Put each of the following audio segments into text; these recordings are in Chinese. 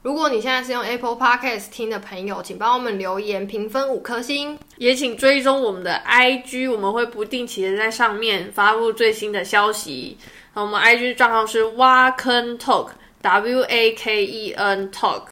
如果你现在是用 Apple Podcast 听的朋友，请帮我们留言评分五颗星，也请追踪我们的 IG，我们会不定期的在上面发布最新的消息。我们 IG 账号是挖坑 Talk，W A K E N Talk。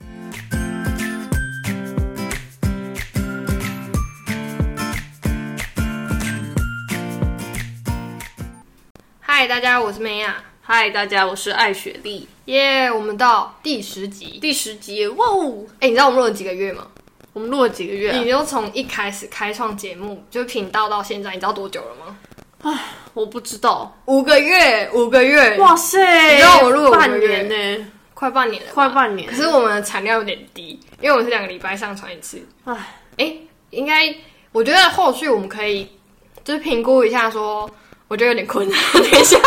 嗨，大家，我是梅亚。嗨，大家，我是艾雪莉。耶，我们到第十集，第十集，哇哦！哎，你知道我们录了几个月吗？我们录了几个月？你就从一开始开创节目，就频道到现在，你知道多久了吗？唉，我不知道，五个月，五个月，哇塞！你知道我录了半年呢，快半年了，快半年。可是我们的产量有点低，因为我们是两个礼拜上传一次。唉，哎，应该，我觉得后续我们可以就是评估一下，说我觉得有点困难，等一下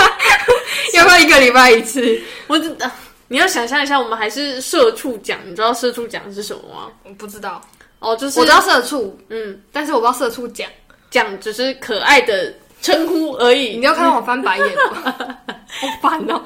要不要一个礼拜一次？我真的，你要想象一下，我们还是社畜奖，你知道社畜奖是什么吗？我不知道，哦，就是我知道社畜，嗯，但是我不知道社畜奖奖只是可爱的。称呼而已，你要看到我翻白眼吗？好烦哦！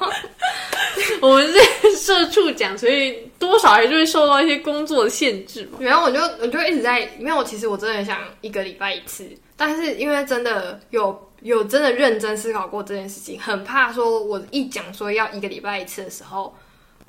我们是社畜奖，所以多少还是会受到一些工作的限制嘛。然后我就我就一直在，因为我其实我真的想一个礼拜一次，但是因为真的有有真的认真思考过这件事情，很怕说我一讲说要一个礼拜一次的时候，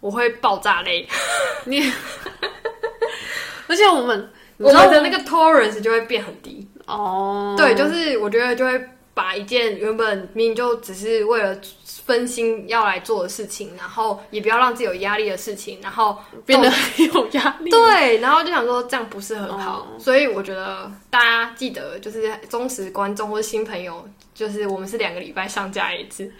我会爆炸累。你，而且我们我们的那个 tolerance 就会变很低哦。对，就是我觉得就会。把一件原本明明就只是为了分心要来做的事情，然后也不要让自己有压力的事情，然后变得很有压力。对，然后就想说这样不是很好，所以我觉得大家记得，就是忠实观众或者新朋友，就是我们是两个礼拜上架一次。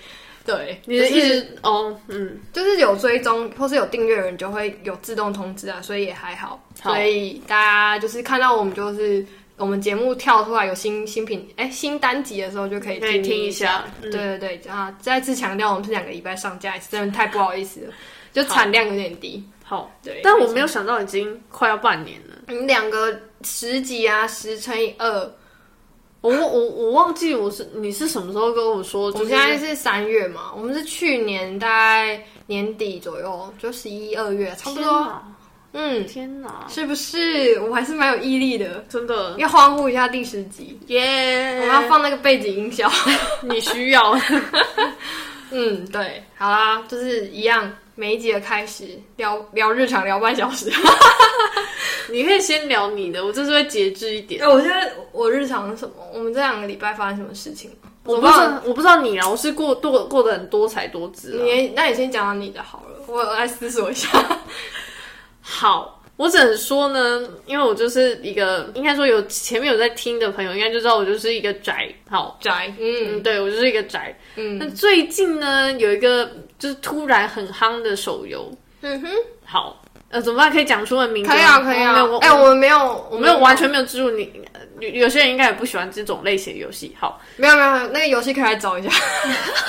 对，你的意思哦，嗯，就是有追踪或是有订阅人就会有自动通知啊，所以也还好。所以大家就是看到我们就是。我们节目跳出来有新新品哎新单集的时候就可以听听一下，对对对啊！再次强调，我们是两个礼拜上架一次，真的太不好意思了，就产量有点低。好，对，但我没有想到已经快要半年了。你两个十集啊，十乘以二，我我我忘记我是你是什么时候跟我说？我们现在是三月嘛，我们是去年大概年底左右，就十一二月差不多。嗯，天哪，是不是？我还是蛮有毅力的，真的。要欢呼一下第十集，耶！我们要放那个背景音效，你需要。嗯，对，好啦，就是一样，每一集的开始聊聊日常，聊半小时。你可以先聊你的，我这是会节制一点。哎，我现在我日常是什么？我们这两个礼拜发生什么事情？我不知道，我不知道你啊，我是过过过得很多才多姿。你，那你先讲讲你的好了，我来思索一下。好，我只能说呢，因为我就是一个，应该说有前面有在听的朋友，应该就知道我就是一个宅。好宅，嗯，对我就是一个宅。嗯，那最近呢，有一个就是突然很夯的手游。嗯哼，好，呃，怎么办？可以讲出的名字？可以啊，可以啊。哎，我们没有，我没有完全没有植入你。有有些人应该也不喜欢这种类型的游戏。好，没有没有，那个游戏可以来找一下。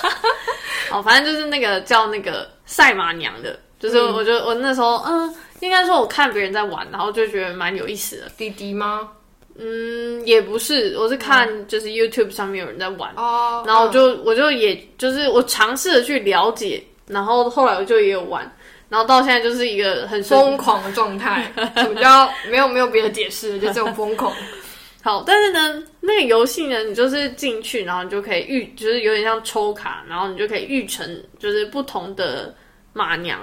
好，反正就是那个叫那个赛马娘的，就是我觉得我那时候嗯。应该说，我看别人在玩，然后就觉得蛮有意思的。滴滴吗？嗯，也不是，我是看就是 YouTube 上面有人在玩，哦，然后就我就也就是我尝试的去了解，然后后来我就也有玩，然后到现在就是一个很疯狂的状态，比较没有没有别的解释，就这种疯狂。好，但是呢，那个游戏呢，你就是进去，然后你就可以预，就是有点像抽卡，然后你就可以预成就是不同的马娘。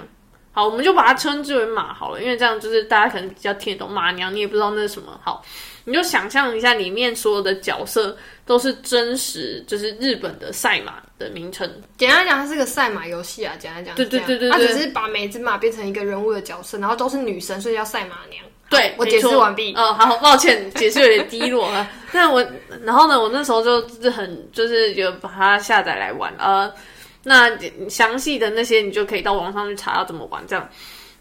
好，我们就把它称之为马好了，因为这样就是大家可能比较听得懂马娘，你也不知道那是什么。好，你就想象一下，里面所有的角色都是真实，就是日本的赛马的名称。简单讲，它是个赛马游戏啊。简单讲，对对对对，它只是把每只马变成一个人物的角色，然后都是女神，所以叫赛马娘。对，我解释完毕。嗯，好，抱歉，解释有点低落啊。但我，然后呢，我那时候就是很，就是有把它下载来玩，呃。那详细的那些你就可以到网上去查要怎么玩这样。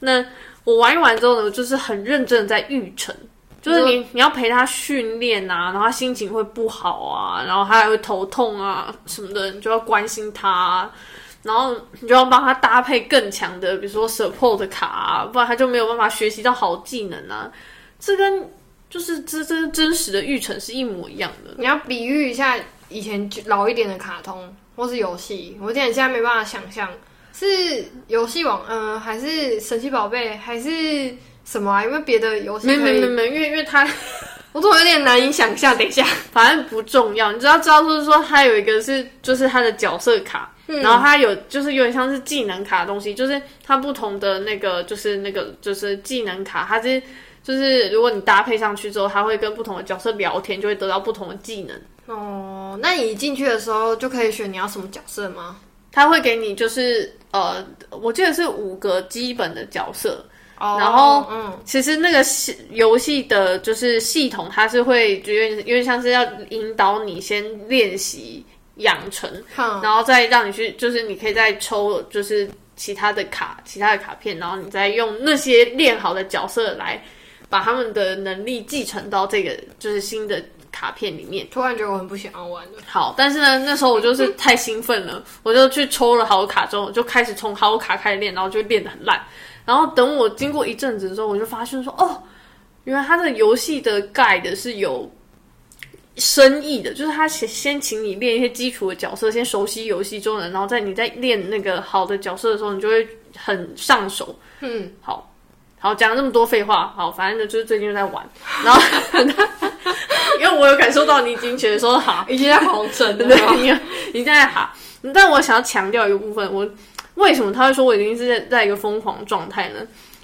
那我玩一玩之后呢，就是很认真的在育成，就是你你要陪他训练啊，然后他心情会不好啊，然后他还会头痛啊什么的，你就要关心他，然后你就要帮他搭配更强的，比如说 support 卡，啊不然他就没有办法学习到好技能啊。这跟就是这这真实的育成是一模一样的。你要比喻一下以前老一点的卡通。或是游戏，我有点现在没办法想象，是游戏王，嗯、还是神奇宝贝，还是什么啊？有没有别的游戏没？没没没，因为因为它 我怎么有点难以想象？等一下，反正不重要，你只要知道就是说它有一个是就是它的角色卡，嗯然后它有就是有点像是技能卡的东西，就是它不同的那个就是那个就是技能卡，它是就是如果你搭配上去之后，它会跟不同的角色聊天，就会得到不同的技能。哦，那你进去的时候就可以选你要什么角色吗？他会给你就是呃，我记得是五个基本的角色，哦然后嗯，其实那个系游戏的就是系统，它是会就有点有点像是要引导你先练习养成，哼。然后再让你去，就是你可以再抽就是其他的卡，其他的卡片，然后你再用那些练好的角色来把他们的能力继承到这个就是新的卡片里面。突然觉得我很不想要玩了。好，但是呢，那时候我就是太兴奋了，我就去抽了好卡之后，就开始从好卡开始练，然后就练得很烂。然后等我经过一阵子之后，我就发现说，哦，原来它的游戏的 guide 是有深意的，就是他先先请你练一些基础的角色，先熟悉游戏中的，然后在你在练那个好的角色的时候，你就会很上手。嗯，好。好，讲了这么多废话，好，反正呢就是最近就在玩，然后因为我有感受到你已经觉得说好，已经在黄神了。对，你你在哈，但我想要强调一个部分，我为什么他会说我已经是在在一个疯狂状态呢？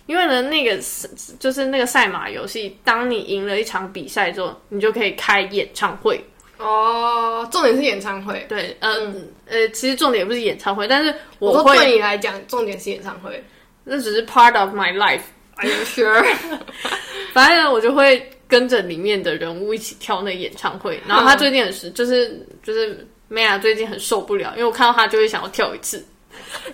因为呢，那个是就是那个赛马游戏，当你赢了一场比赛之后，你就可以开演唱会。哦，重点是演唱会。对，呃、呃，其实重点不是演唱会，但是我说对，你来讲，重点是演唱会。那只是 part of my life。Are you sure？反正呢，我就会跟着里面的人物一起跳那个演唱会。然后他最近很是就是就是梅亚最近很受不了，因为我看到他就会想要跳一次，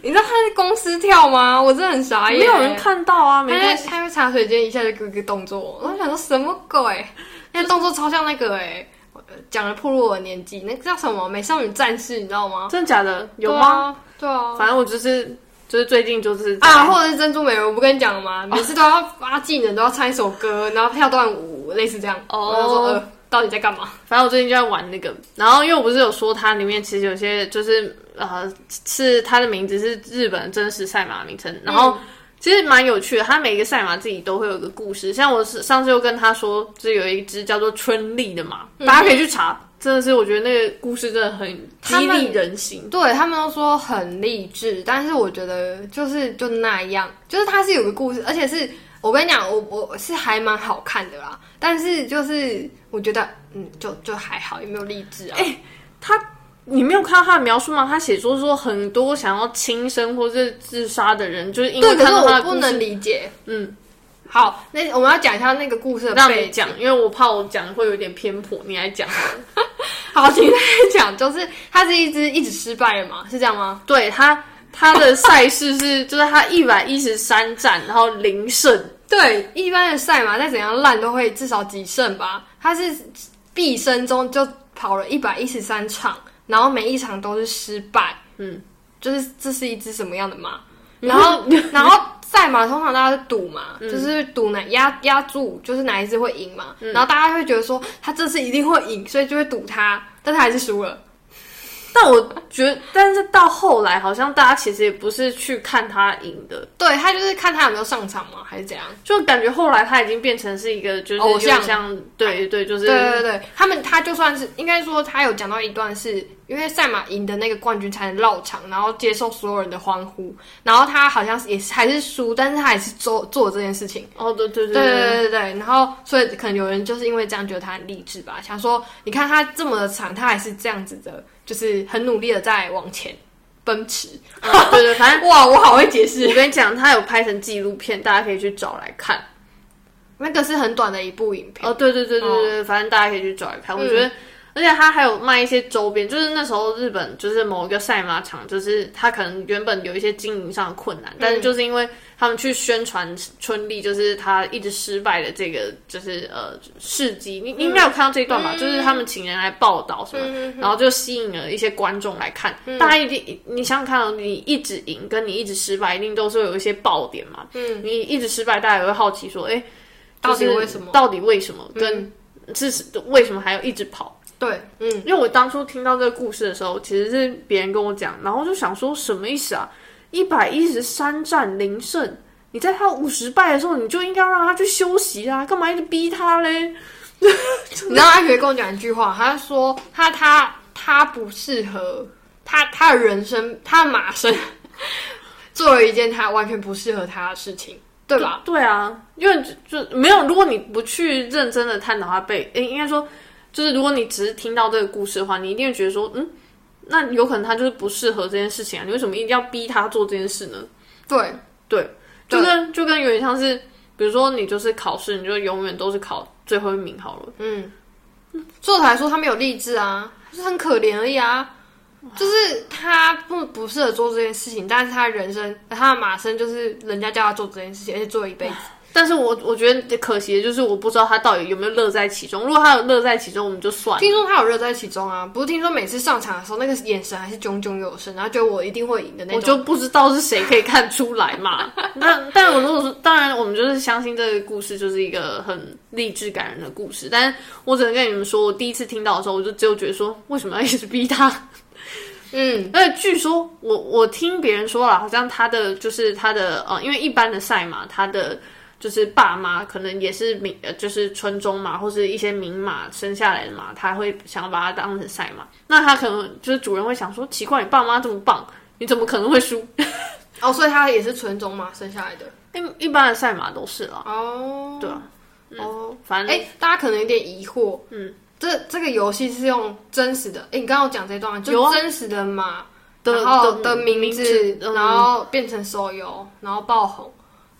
你知道他在公司跳吗？我真的很傻眼。没有人看到啊，没他在关系。他在茶水间一下就给我一个动作，我想说什么鬼？那个动作超像那个哎、我呃讲了破入我的年纪，那个叫什么《美少女战士》，你知道吗？真的假的？有吗？对啊，对啊。反正我就是就是最近就是啊，或者是珍珠美人，我不跟你讲了吗？每次都要发技能，都要唱一首歌，然后跳段舞，类似这样。哦到底在干嘛？反正我最近就在玩那个，然后因为我不是有说它里面其实有些就是呃是它的名字是日本真实赛马名称，然后其实蛮有趣的，它每个赛马自己都会有个故事。像我是上次又跟他说，就是有一只叫做春丽的马，大家可以去查，真的是我觉得那个故事真的很激励人心。对他们都说很励志，但是我觉得就是就那样，就是它是有个故事，而且是我跟你讲，我我是还蛮好看的啦，但是就是我觉得嗯，就就还好，也没有励志啊。哎他你没有看到他的描述吗？他写说说很多想要轻生或是自杀的人，就是因为对，可看是我不到他的故事能理解。嗯，好，那我们要讲一下那个故事的背景。让你讲，因为我怕我讲会有点偏颇，你来讲好了。好，请大家讲，就是他是一只一直失败的嘛，是这样吗？对他，他的赛事是就是他一百一十三战，然后零胜。对，一般的赛马再怎样烂都会至少几胜吧。他是毕生中就跑了一百一十三场，然后每一场都是失败。嗯，就是这是一只什么样的马？然后，然后赛马通常大家是赌嘛，就是赌哪压压注，就是哪一只会赢嘛。然后大家会觉得说他这次一定会赢，所以就会赌他，但他还是输了。但我觉得，但是到后来好像大家其实也不是去看他赢的，对他就是看他有没有上场嘛，还是怎样？就感觉后来他已经变成是一个就是偶像像对对，就是对对对，他们他就算是应该说他有讲到一段是，因为赛马赢的那个冠军才能绕场，然后接受所有人的欢呼，然后他好像也是还是输，但是他还是做做这件事情。哦对对对对对对对，然后所以可能有人就是因为这样觉得他很励志吧，想说你看他这么的惨，他还是这样子的，就是很努力的在往前奔驰。嗯 对对，反正哇，我好会解释我，跟你讲，他有拍成纪录片，大家可以去找来看。那个是很短的一部影片。哦，对对对对对，反正大家可以去找来看。我觉得，而且他还有卖一些周边，就是那时候日本就是某一个赛马场，就是他可能原本有一些经营上的困难，但是就是因为他们去宣传春丽，就是他一直失败的这个就是呃事迹，你你应该有看到这一段吧？就是他们请人来报道什么，然后就吸引了一些观众来看。大家一定你想想看哦，你一直赢跟你一直失败，一定都是有一些爆点嘛。嗯，你一直失败，大家也会好奇说，哎。到底就是为什么到底为什么？跟是为什么还要一直跑？对，嗯，因为我当初听到这个故事的时候，其实是别人跟我讲，然后就想说什么意思啊？一百一十三战零胜，你在他五十败的时候，你就应该让他去休息啊，干嘛一直逼他嘞？你知道阿学跟我讲一句话，他说他他他不适合他他的人生，他的马生 做了一件他完全不适合他的事情，对吧？对啊，因为就就没有，如果你不去认真的探讨他背，诶，应该说，就是如果你只是听到这个故事的话，你一定会觉得说，嗯，那有可能他就是不适合这件事情啊，你为什么一定要逼他做这件事呢？对对，就跟就跟有点像是，比如说你就是考试，你就永远都是考最后一名好了。嗯，作者来说他没有励志啊，就是很可怜而已啊。就是他不不适合做这件事情，但是他人生他的马生就是人家叫他做这件事情，而且做了一辈子。但是我我觉得可惜的就是我不知道他到底有没有乐在其中。如果他有乐在其中，我们就算了。听说他有乐在其中啊，不是听说每次上场的时候那个眼神还是炯炯有神，然后觉得我一定会赢的那种。我就不知道是谁可以看出来嘛。那但我如果说，当然我们就是相信这个故事就是一个很励志感人的故事。但是我只能跟你们说，我第一次听到的时候，我就只有觉得说，为什么要一直逼他？嗯，而且据说我我听别人说了，好像他的就是他的呃，因为一般的赛马，他的就是爸妈可能也是名呃，就是村中马或是一些名马生下来的马，他会想要把它当成赛马。那他可能就是主人会想说，奇怪，你爸妈这么棒，你怎么可能会输？哦，所以他也是纯种马生下来的。一 一般的赛马都是啦。哦，对啊，哦，反正哎、大家可能有点疑惑，嗯，这这个游戏是用真实的，哎、你刚刚有讲这段，就真实的马，的然后的的名名字，嗯然后变成手游，然后爆红。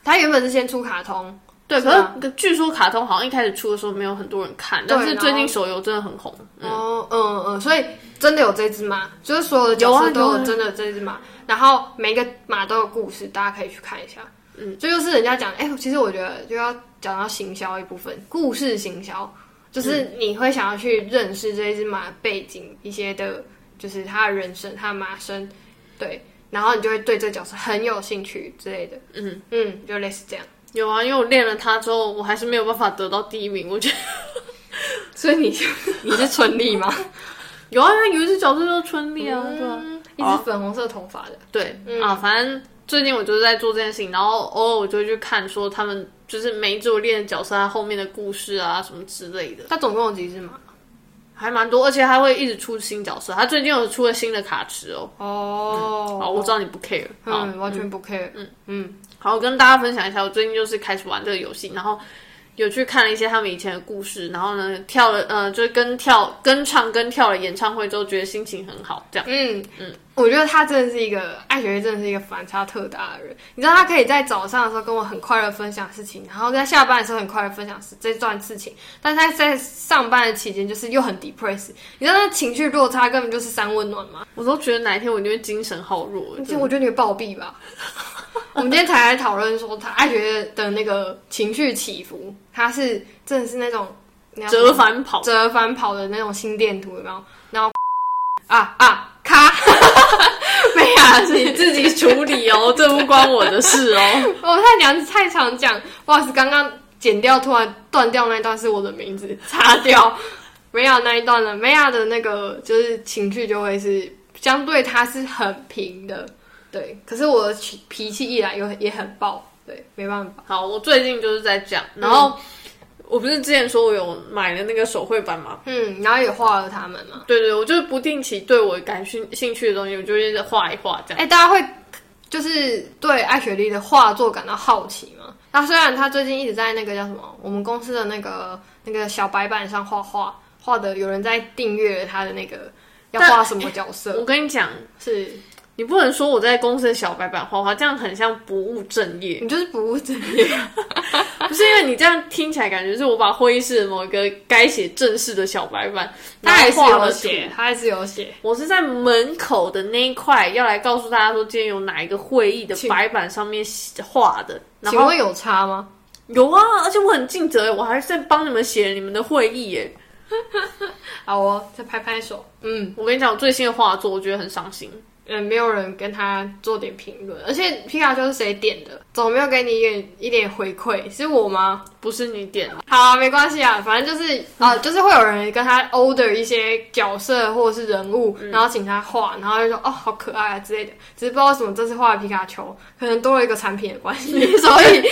它原本是先出卡通，对，可是据说卡通好像一开始出的时候没有很多人看，但是然后最近手游真的很红。嗯，哦，嗯嗯，所以真的有这只马，就是所有的角色都有真的这只马，然后每一个马都有故事，大家可以去看一下。嗯，这就是人家讲，哎、其实我觉得就要讲到行销一部分，故事行销，就是你会想要去认识这一只马的背景一些的，就是它的人生，它的马生，对，然后你就会对这个角色很有兴趣之类的。嗯嗯，就类似这样。有啊，因为我练了它之后，我还是没有办法得到第一名。我觉得所以你 你是春丽吗？有啊，有一只角色就是春丽啊，对吧？嗯，一只粉红色头发的。对、嗯啊，反正最近我就是在做这件事情，然后偶尔我就会去看说他们就是每一只我练的角色它后面的故事啊什么之类的，它总共有几只马？还蛮多，而且他会一直出新角色。他最近有出了新的卡池哦。哦，好，我知道你不 care。嗯，完全不 care。嗯嗯，好，我跟大家分享一下，我最近就是开始玩这个游戏，然后有去看了一些他们以前的故事，然后呢跳了，呃，就是跟跳、跟唱、跟跳了演唱会之后，觉得心情很好，这样。嗯嗯，我觉得他真的是一个爱学真的是一个反差特大的人。你知道，他可以在早上的时候跟我很快乐分享事情，然后在下班的时候很快乐分享事这段事情，但是他在上班的期间就是又很 depress。你知道那情绪落差根本就是三温暖吗？我都觉得哪一天我就会精神好弱。而且我觉得你会暴毙吧。我们今天才来讨论说，他爱学的那个情绪起伏，他是真的是那种折返跑，折返跑的那种心电图，有没有？然后啊啊咔，没有啊，你自己处理哦，这不关我的事哦。我太娘太常讲，不好意思，刚刚剪掉，突然断掉那一段是我的名字，擦掉。梅亚那一段呢，梅亚的那个就是情绪就会是相对他是很平的，对。可是我的脾脾气一来又也很爆，对，没办法。好，我最近就是在讲，然后、我不是之前说我有买了那个手绘板吗？嗯，然后也画了他们嘛。对对，我就是不定期对我感兴兴趣的东西，我就一直画一画这样。哎、大家会就是对艾雪莉的画作感到好奇吗？那虽然他最近一直在那个叫什么，我们公司的那个那个小白板上画画，画的有人在订阅他的那个要但画什么角色，我跟你讲，是你不能说我在公司的小白板画画，这样很像不务正业。你就是不务正业。不是因为你这样听起来感觉是我把会议室的某一个该写正式的小白板，他还是有写，他还是有写。我是在门口的那一块要来告诉大家说，今天有哪一个会议的白板上面画的。然后请问有差吗？有啊，而且我很尽责，我还是在帮你们写你们的会议耶。好哦，再拍拍手。嗯，我跟你讲，我最新的画作我觉得很伤心。嗯，没有人跟他做点评论，而且皮卡丘是谁点的，怎么没有给你一点一点回馈？是我吗？不是你点的，好啊，没关系啊，反正就是啊、就是会有人跟他 order 一些角色或者是人物，然后请他画，然后就说哦好可爱啊之类的。只是不知道为什么这次画的皮卡丘可能多了一个产品的关系，所以所以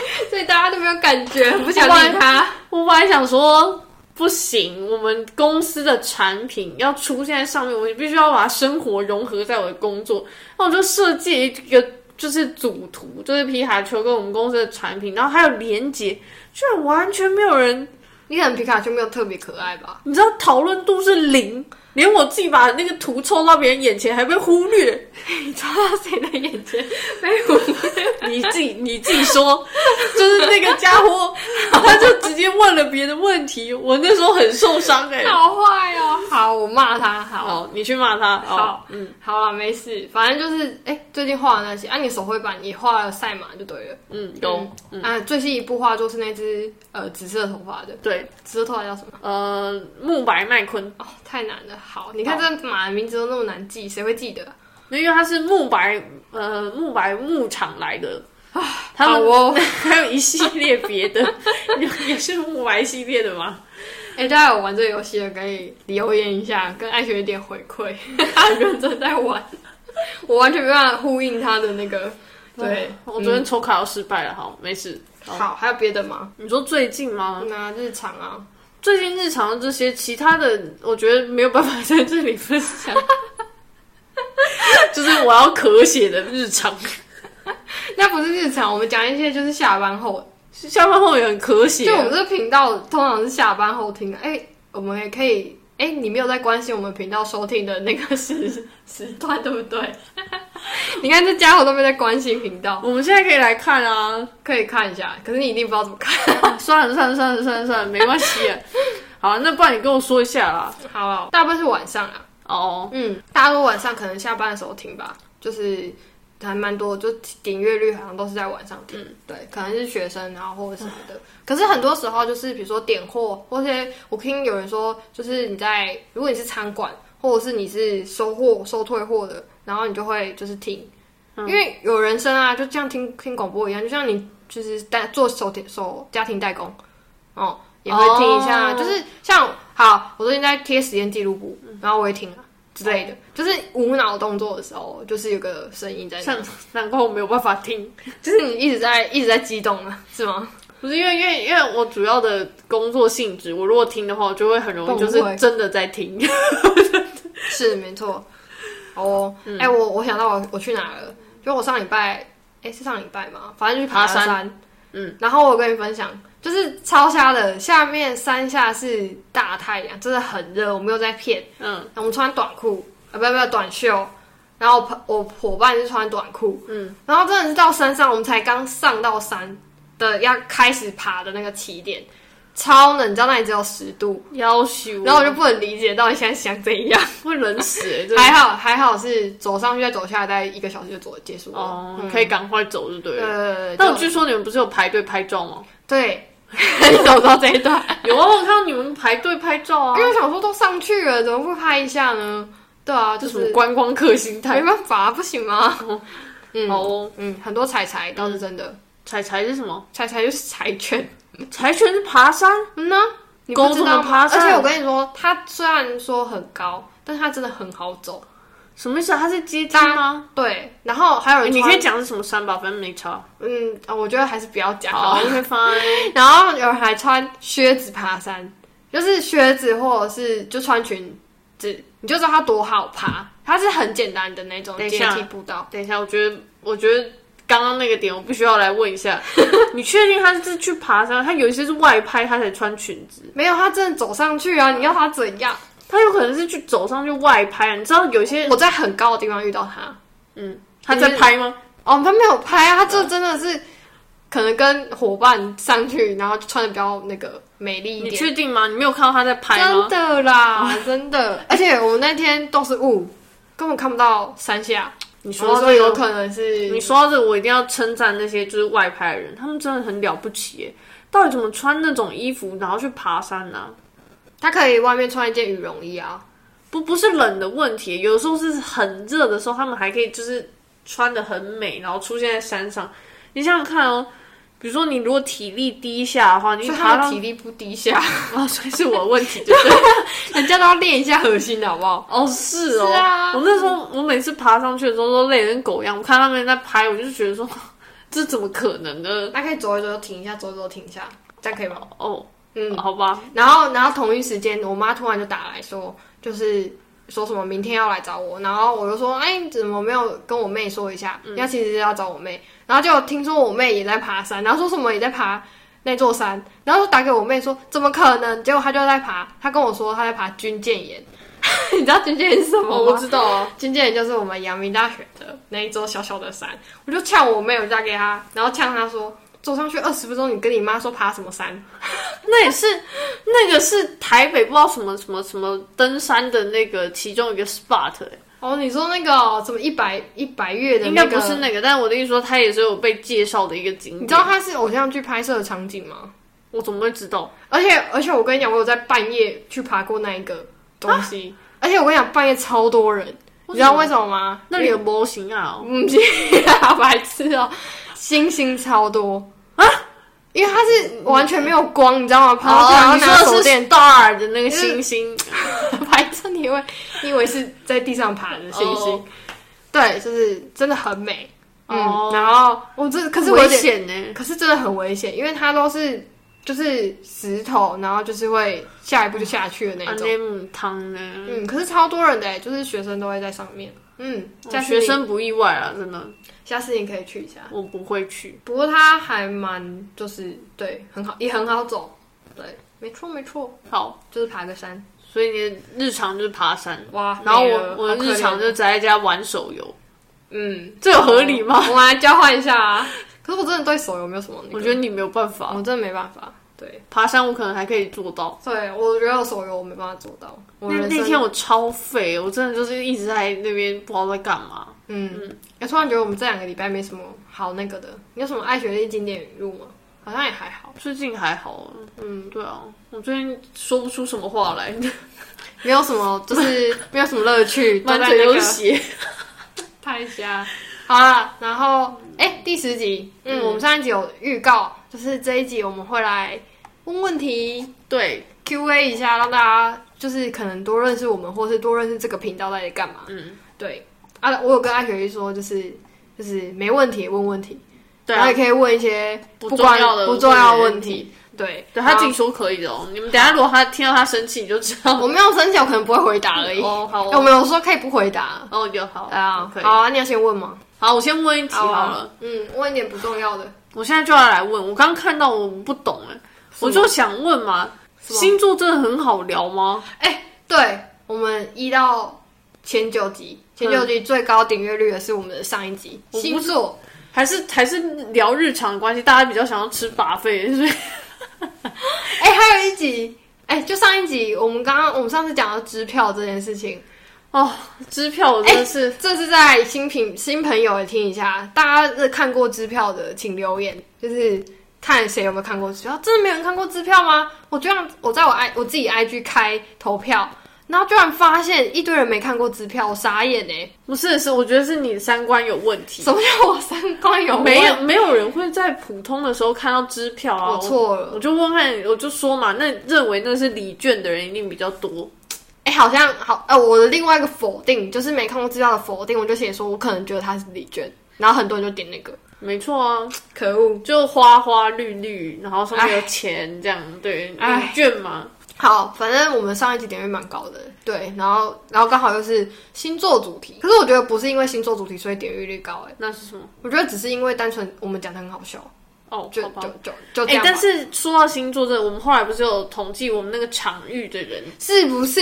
所以大家都没有感觉，不想理他。我本来想说。不行，我们公司的产品要出现在上面，我必须要把生活融合在我的工作。那我就设计一个就是组图，就是皮卡丘跟我们公司的产品，然后还有连接，居然完全没有人，你可能皮卡丘没有特别可爱吧？你知道讨论度是零，连我自己把那个图抽到别人眼前还被忽略。你抽到谁的眼前被忽略？你自己你自己说，就是那个家伙，他就直接问了别的问题，我那时候很受伤哎、好坏哦！好，我骂他。好，好，你去骂他。好嗯好了，没事，反正就是哎、最近画的那些，啊，你手绘版也画了赛马就对了。嗯，有嗯啊，最新一部画作是那只呃紫色头发的，对，紫色头发叫什么？呃，木白麦昆，哦，太难了。好，你看这马的名字都那么难记，谁会记得？因为它是木白呃木白牧场来的。他们好哦，还有一系列别的，也 也是木白系列的吗？哎、大家有玩这个游戏的可以留言一下，跟艾雪一点回馈。他很认真在玩，我完全没办法呼应他的那个。对，我昨天抽卡要失败了，好，没事。好，还有别的吗？你说最近吗？那日常啊，最近日常的这些，其他的我觉得没有办法在这里分享，就是我要咳血的日常。那不是日常，我们讲一些就是下班后，下班后也很咳血、啊就我们这个频道通常是下班后听的。哎、我们也可以，哎、你没有在关心我们频道收听的那个时时段，对不对？你看这家伙都没在关心频道，我们现在可以来看啊。可以看一下，可是你一定不知道怎么看。算了算了算了算了算了，没关系啊。好，那不然你跟我说一下啦。好了，大部分是晚上啊，哦，嗯，大家都晚上可能下班的时候听吧，就是还蛮多，就点阅率好像都是在晚上听，对，可能是学生然后或者什么的。可是很多时候就是比如说点货，或者我听有人说，就是你在如果你是餐馆，或者是你是收货收退货的，然后你就会就是听，因为有人声啊，就像听听广播一样，就像你就是代做手点手家庭代工，哦，也会听一下，哦。就是像好，我最近在贴实验记录簿，然后我也听啊之类的，就是无脑动作的时候，就是有个声音在那，难 难怪我没有办法听，就是你一直在一直在激动啊，是吗？不是因为因为因为我主要的工作性质，我如果听的话，我就会很容易就是真的在听。是没错。哦，哎、我我想到我我去哪了？就我上礼拜，哎、是上礼拜吗？反正就是爬爬山山。嗯，然后我跟你分享，就是超瞎的，下面山下是大太阳，真的很热，我没有在骗。嗯，我们穿短裤啊，不要不要短袖，然后我我伙伴是穿短裤，嗯，然后真的是到山上，我们才刚上到山的要开始爬的那个起点，超冷，你知道那里只有十度，要求，然后我就不能理解到底现在想怎样。会冷死、欸，还好还好是走上去再走下来，大概一个小时就走结束了。哦，嗯可以赶快走就对了。呃，就但我据说你们不是有排队拍照吗？对，你怎么知道这一段？有啊，我看到你们排队拍照啊因，为我想说都上去了，怎么不拍一下呢？对啊，就这什么是观光客心态没？办法，不行吗？嗯好哦，嗯，很多彩彩倒是真的，彩彩是什么？彩彩就是柴犬。柴犬是爬山，嗯呢，狗怎？么爬山而且我跟你说，它虽然说很高，但是它真的很好走。什么意思啊？它是阶梯吗？对，然后还有人欸你可以讲是什么山吧，反正没差。嗯，啊我觉得还是不要讲。然后有人还穿靴子爬山，就是靴子或者是就穿裙子，你就知道它多好爬。它是很简单的那种阶梯步道。等一下，我觉得，我觉得刚刚那个点，我必须要来问一下，你确定他是去爬山？他有一些是外拍，他才穿裙子，没有，他真的走上去啊！你要他怎样？他有可能是去走上去外拍啊。你知道有一些，我在很高的地方遇到他，嗯，他在拍吗？哦，他没有拍啊，他这真的是可能跟伙伴上去，然后穿的比较那个美丽一你点。确定吗？你没有看到他在拍真？的啦，真的，而且我们那天都是雾，根本看不到山下。你说这有，可能是你说到这，我一定要称赞那些就是外拍的人，他们真的很了不起耶！到底怎么穿那种衣服，然后去爬山呢、他可以外面穿一件羽绒衣啊，不不是冷的问题，有时候是很热的时候，他们还可以就是穿的很美，然后出现在山上。你想想看哦，比如说你如果体力低下的话，你爬到体力不低下，啊，所以是我的问题，对 不对？人家都要练一下核心的好不好？哦，是哦，是啊我那时候我每次爬上去的时候都累得跟狗一样，我看他们在拍，我就觉得说 这怎么可能呢？那可以走一走，停一下，走一走，停一下，这样可以吗？哦，嗯，好吧，然后，然后同一时间，我妈突然就打来说，就是说什么明天要来找我，然后我就说，哎，你怎么没有跟我妹说一下？嗯因为其实是要找我妹，然后就听说我妹也在爬山，然后说什么也在爬那座山，然后就打给我妹说，怎么可能？结果她就在爬，她跟我说她在爬军舰岩，你知道军舰岩是什么哦，吗？我知道啊，军舰岩就是我们阳明大学的那一座小小的山，我就呛我妹，我就打给她，然后呛她说。走上去二十分钟，你跟你妈说爬什么山？那也是那个是台北不知道什么什么什么登山的那个其中一个 spot，、欸、哦，你说那个哦什么一百一百月的、应那个，该不是那个，但是我的意思说，它也是有被介绍的一个景点。你知道它是偶像剧拍摄的场景吗？我怎么会知道？而且而且我跟你讲，我有在半夜去爬过那一个东西，而且我跟你讲，半夜超多人，你知道为什么吗？那里有模型啊？嗯，是啊，白痴哦、星星超多啊，因为它是完全没有光，你知道吗？爬然后拿手电，star 的那个星星，白痴，你以为你以为是在地上爬的星星？哦对，就是真的很美。嗯，哦然后我这可是危险呢。可是真的很危险，因为它都是就是石头，然后就是会下一步就下去的那种。汤呢？嗯，可是超多人的欸，就是学生都会在上面。嗯，下次学生不意外啊，真的，下次你可以去一下。我不会去。不过它还蛮就是对很好，也很好走。对，没错没错，好，就是爬个山。所以你的日常就是爬山，哇，然后我我的日常就宅在家玩手游，嗯，这有合理吗？我们来交换一下啊。可是我真的对手游没有什么、那个，我觉得你没有办法，我真的没办法。对，爬山我可能还可以做到。对我觉得手游我没办法做到。我那那天我超废，我真的就是一直在那边不知道在干嘛。嗯，我突然觉得我们这两个礼拜没什么好那个的。你有什么爱学历经典语录吗？好像也还好。最近还好，嗯，对啊，我最近说不出什么话来，没有什么，就是没有什么乐趣，都 满嘴在那个都是血。太瞎。好了，然后哎、第十集，嗯，嗯我们上一集有预告，就是这一集我们会来问问题对，Q&A 一下，让大家就是可能多认识我们，或是多认识这个频道在干嘛。嗯，对啊，我有跟艾雪一说，就是就是没问题问问题，对啊然后也，可以问一些不不重要的不重要的问问题。对，对他自己说可以的哦。你们等下如果他听到他生气，你就知道。我没有生气，我可能不会回答而已。哦，好哎我们有说可以不回答。哦，有好，对啊，可以。好啊，你要先问吗？好，我先问一题好啊。了。，嗯，问一点不重要的。我现在就要来问，我刚看到我不懂哎，我就想问嘛，么？星座真的很好聊吗？哎、对我们一到前九集，前九集最高订阅率的是我们的上一集。不星座。还是还是聊日常的关系，大家比较想要吃把费，所以 哎、还有一集，哎、就上一集，我们刚刚我们上次讲到支票这件事情，哦，支票我真的是、这是在新品新朋友也听一下，大家是看过支票的，请留言，就是看谁有没有看过支票。真的没有人看过支票吗？我居然我在我 i 我自己 IG 开投票，然后居然发现一堆人没看过支票，我傻眼哎！不是是，我觉得是你的三观有问题。什么叫我三观有没有没有人会在普通的时候看到支票啊！我错了我就问看，我就说嘛，那认为那是礼券的人一定比较多。哎、好像好，呃，我的另外一个否定就是没看过资料的否定，我就写说我可能觉得它是李娟，然后很多人就点那个，没错啊，可恶。就花花绿绿，然后上面有钱这样，对，唉礼券嘛。好，反正我们上一集点阅蛮高的，对，然后然后刚好又是星座主题，可是我觉得不是因为星座主题所以点阅率高，哎，那是什么？我觉得只是因为单纯我们讲的很好笑，哦，就就。就就这哎、样吧、但是说到星座这，我们后来不是有统计我们那个场域的人，是不是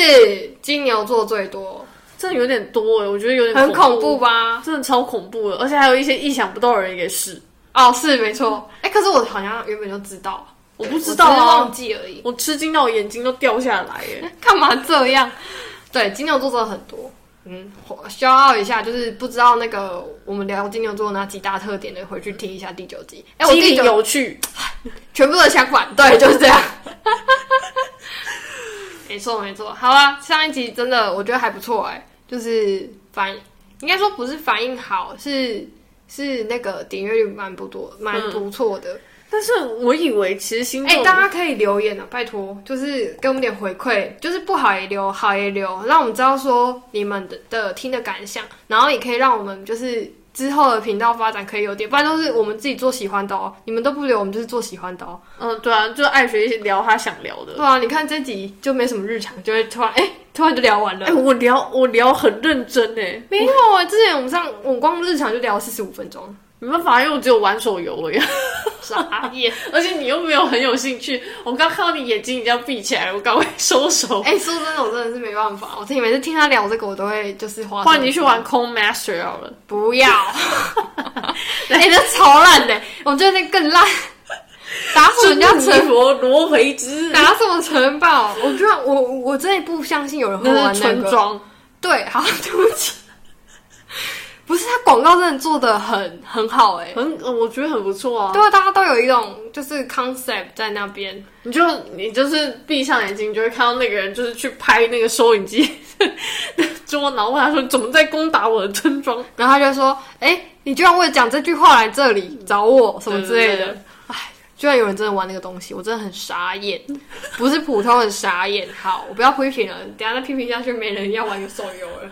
金牛座最多？真的有点多哎，我觉得有点很恐怖怖，吧？真的超恐怖的，而且还有一些意想不到的人也是，哦，是没错，哎、可是我好像原本就知道，我不知道我只是啊忘，记而已。我吃惊到我眼睛都掉下来耶。干嘛这样？对，金牛座真的很多。嗯，骄傲一下，就是不知道那个我们聊金牛座哪几大特点的，回去听一下第九集。哎、我第九有趣，全部都相反，对，就是这样。哎、没错没错。好啊，上一集真的我觉得还不错哎，就是反应该说不是反应好，是是那个点阅率蛮不多，蛮不错的。但是我以为其实星座，哎、大家可以留言啊，拜托，就是给我们点回馈，就是不好也留，好也留，让我们知道说你们的的听的感想，然后也可以让我们就是之后的频道发展可以有点，不然都是我们自己做喜欢的哦，你们都不留，我们就是做喜欢的哦。嗯，对啊，就爱学聊他想聊的。对啊，你看这集就没什么日常，就会突然哎、突然就聊完了。哎、我聊我聊很认真哎，没有啊，之前我们上我光日常就聊四十五分钟，没办法，因为我只有玩手游了呀，傻眼。而且你又没有很有兴趣。我刚看到你眼睛已经要闭起来了，我赶快收手。哎、说真的，我真的是没办法，我听每次听他聊这个，我都会就是花。换你去玩空 Master 好了。不要，哎、那超烂的，我觉得那更烂。打死人家真城，佛罗培兹，打什么城堡？我居然我我真的不相信有人会玩村庄。对，好，对不起。不是，他广告真的做的很很好哎、很，呃我觉得很不错啊。对啊，大家都有一种就是 concept 在那边。你就你就是闭上眼睛，你就会看到那个人就是去拍那个收音机 的桌，然后问他说：“你怎么在攻打我的村庄然后他就说：“哎、你居然为了讲这句话来这里找我，什么之类的对对对。”哎，居然有人真的玩那个东西，我真的很傻眼，不是普通的傻眼。好，我不要批评了，等下再批评下去，没人要玩手游了。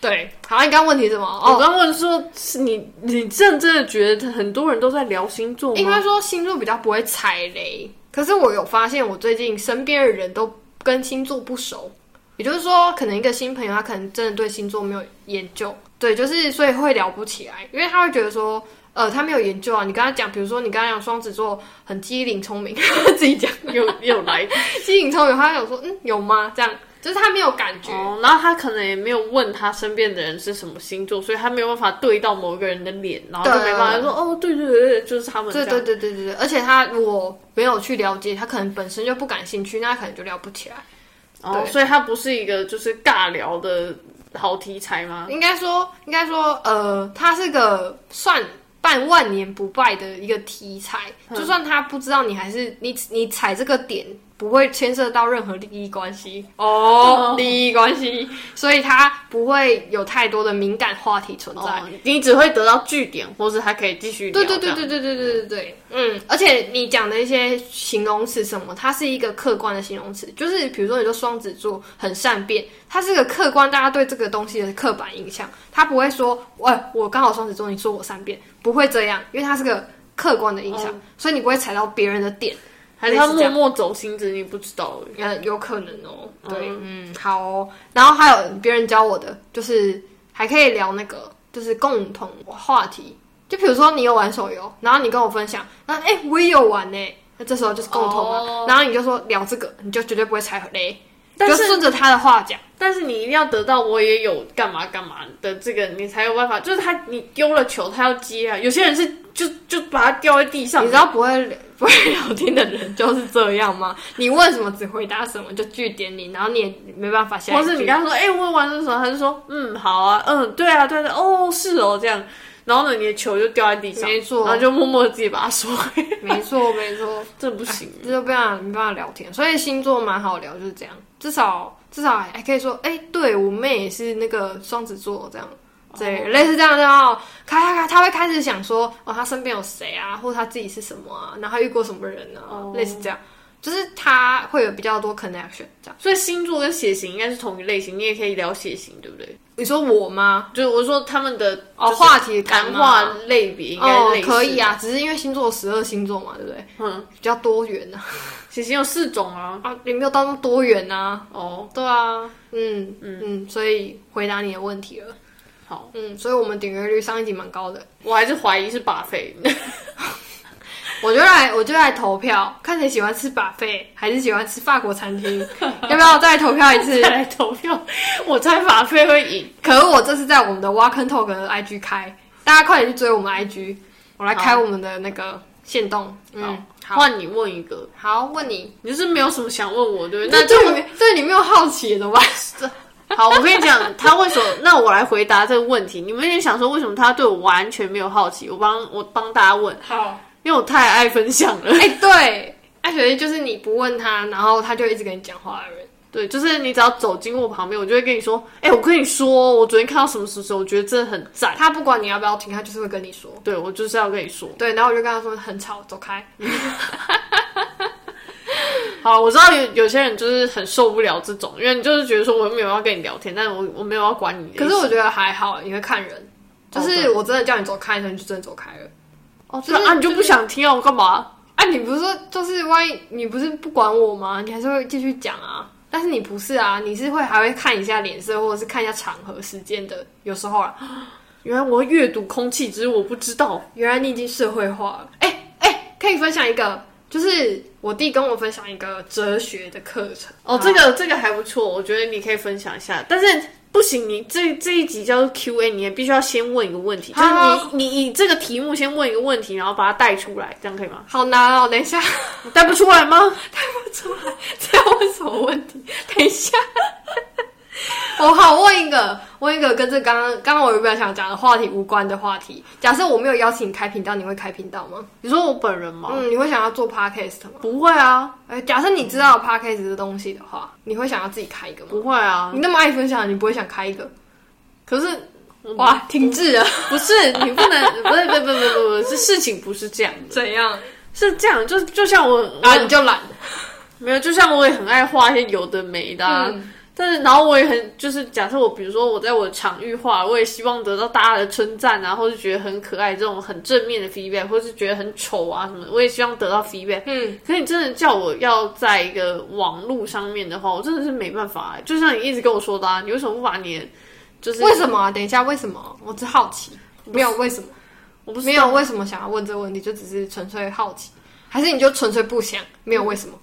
对，好，你刚刚问题是什么？？”我哦，刚问说：“是你你认真的觉得很多人都在聊星座吗？”应该说星座比较不会踩雷，可是我有发现，我最近身边的人都跟星座不熟。也就是说，可能一个新朋友，他可能真的对星座没有研究，对，就是所以会聊不起来，因为他会觉得说，呃，他没有研究啊。你跟他讲，比如说你跟他讲双子座很机灵聪明，自己讲有有来机灵聪明，他想说，嗯，有吗？这样就是他没有感觉。哦，然后他可能也没有问他身边的人是什么星座，所以他没有办法对到某一个人的脸，然后就没办法说哦，对对对对，就是他们对。对对对对对，而且他如果没有去了解，他可能本身就不感兴趣，那他可能就聊不起来。哦，所以他不是一个就是尬聊的好题材吗？应该说，应该说，呃，他是个算半万年不败的一个题材。就算他不知道，你还是你你踩这个点，不会牵涉到任何利益关系。哦，利益关系，所以它不会有太多的敏感话题存在。哦，你只会得到据点，或是他可以继续聊。对对对对对对对对对，嗯，而且你讲的一些形容词什么，它是一个客观的形容词，就是比如说你说双子座很善变，它是个客观大家对这个东西的刻板印象，它不会说，喂，我刚好双子座，你说我善变，不会这样，因为它是个客观的印象，所以你不会踩到别人的点，还是他默默走心，只是你不知道而已。呃，有可能哦，对，嗯，好哦，然后还有别人教我的，就是还可以聊那个，就是共同话题，就比如说你有玩手游，然后你跟我分享，那哎、诶我也有玩呢，那这时候就是共同然后你就说聊这个，你就绝对不会踩雷，但是顺着他的话讲，但是你一定要得到我也有干嘛干嘛的这个，你才有办法。就是他，你丢了球，他要接啊。有些人是就就把它掉在地上，你知道不会 不会聊天的人就是这样吗？你问什么只回答什么，就据点你，然后你也没办法下或是你跟他说，哎、问完的时候，他就说，嗯，好啊，嗯，对啊，对的，哦，是哦，这样。然后呢，你的球就掉在地上，没错。然后就默默地自己把它收回，没错没错。这不行。这就没办法没办法聊天，所以星座蛮好聊，就是这样。至少至少还可以说，哎、对我妹也是那个双子座，这样，对，类似这样这样哦。开开开，他会开始想说，哦，他身边有谁啊，或者他自己是什么啊，然后他遇过什么人啊，哦。类似这样，就是他会有比较多 connection 这样。所以星座跟血型应该是同一类型，你也可以聊血型，对不对？你说我吗？就是我说他们的哦，就是话题感谈吗话类别应该哦可以啊，，只是因为星座十二星座嘛，对不对？嗯，比较多元啊，血型有四种啊。啊，也没有到那么多元啊。哦，对啊，嗯嗯嗯，所以回答你的问题了。好，嗯，所以我们点阅率上一集蛮高的。我还是怀疑是把费。我就来，我就来投票，看谁喜欢吃把费，还是喜欢吃法国餐厅，要不要再投票一次 再？来投票，我猜法费会赢。可是我这次在我们的 Walk and Talk 的 IG 开，大家快点去追我们 IG，我来开我们的那个线动。嗯，好，换你问一个，好，问你，你就是没有什么想问我，对不对？那对你对你没有好奇怎么办？好，我跟你讲，他为什么？那我来回答这个问题。你们也想说，为什么他对我完全没有好奇？我帮我帮大家问，好，因为我太爱分享了。哎、对，爱学习就是你不问他，然后他就一直跟你讲话的人。对，就是你只要走经过我旁边，我就会跟你说，哎、我跟你说，我昨天看到什么什么什么，我觉得真的很赞。他不管你要不要听，他就是会跟你说。对我就是要跟你说。对，然后我就跟他说很吵，走开。好，我知道有有些人就是很受不了这种，因为你就是觉得说我没有要跟你聊天，但是我我没有要管你。可是我觉得还好，你会看人，就是我真的叫你走开的时候，你就真的走开了。哦，就是啊，你就不想听啊？我干嘛？啊，你不是说就是万一你不是不管我吗？你还是会继续讲啊。但是你不是啊，你是会还会看一下脸色，或者是看一下场合、时间的。有时候啊，原来我会阅读空气，只是我不知道。原来你已经社会化了。哎、哎、可以分享一个，就是我弟跟我分享一个哲学的课程。哦，这个这个还不错，我觉得你可以分享一下。但是不行，你这这一集叫做 Q&A，你也必须要先问一个问题，就是你你以这个题目先问一个问题，然后把它带出来，这样可以吗？好难哦，等一下，带不出来吗？这要问什么问题？等一下，我好问一个，问一个跟这刚刚刚刚我原本想讲的话题无关的话题。假设我没有邀请你开频道，你会开频道吗？你说我本人吗？嗯，你会想要做 podcast 吗？不会啊，哎，假设你知道 podcast 的东西的话，你会想要自己开一个吗？不会啊。你那么爱分享，你不会想开一个？可是哇，停滞了，不是你不能，不是不是不是不是不是，事情不是这样的，怎样？是这样，就就像我啊，你就懒。没有，就像我也很爱画一些有的没的、啊。嗯但是，然后我也很，就是假设我，比如说我在我的场域化，我也希望得到大家的称赞啊，或是觉得很可爱这种很正面的 feedback，或是觉得很丑啊什么，我也希望得到 feedback。嗯，可是你真的叫我要在一个网络上面的话，我真的是没办法、欸。就像你一直跟我说的、啊，你为什么不把你的就是为什么啊？等一下，为什么？我只好奇，没有为什么，我不是没有为什么想要问这个问题，就只是纯粹好奇，还是你就纯粹不想？没有为什么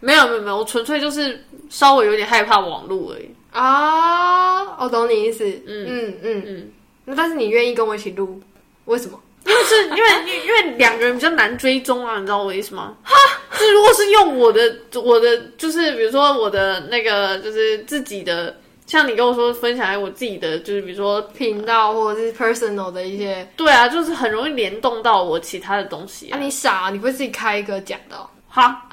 没有没有没有，我纯粹就是稍微有点害怕网络而已。啊？我懂你意思。嗯嗯嗯嗯。嗯，那但是你愿意跟我一起录，为什么？因为是因为因为两个人比较难追踪啊，你知道我的意思吗？就是如果是用我的我的，就是比如说我的那个就是自己的，像你跟我说分享我自己的，就是比如说频道或者是 personal 的一些，对啊，就是很容易联动到我其他的东西啊，啊。你傻、啊，你不会自己开一个讲的、哦？哈，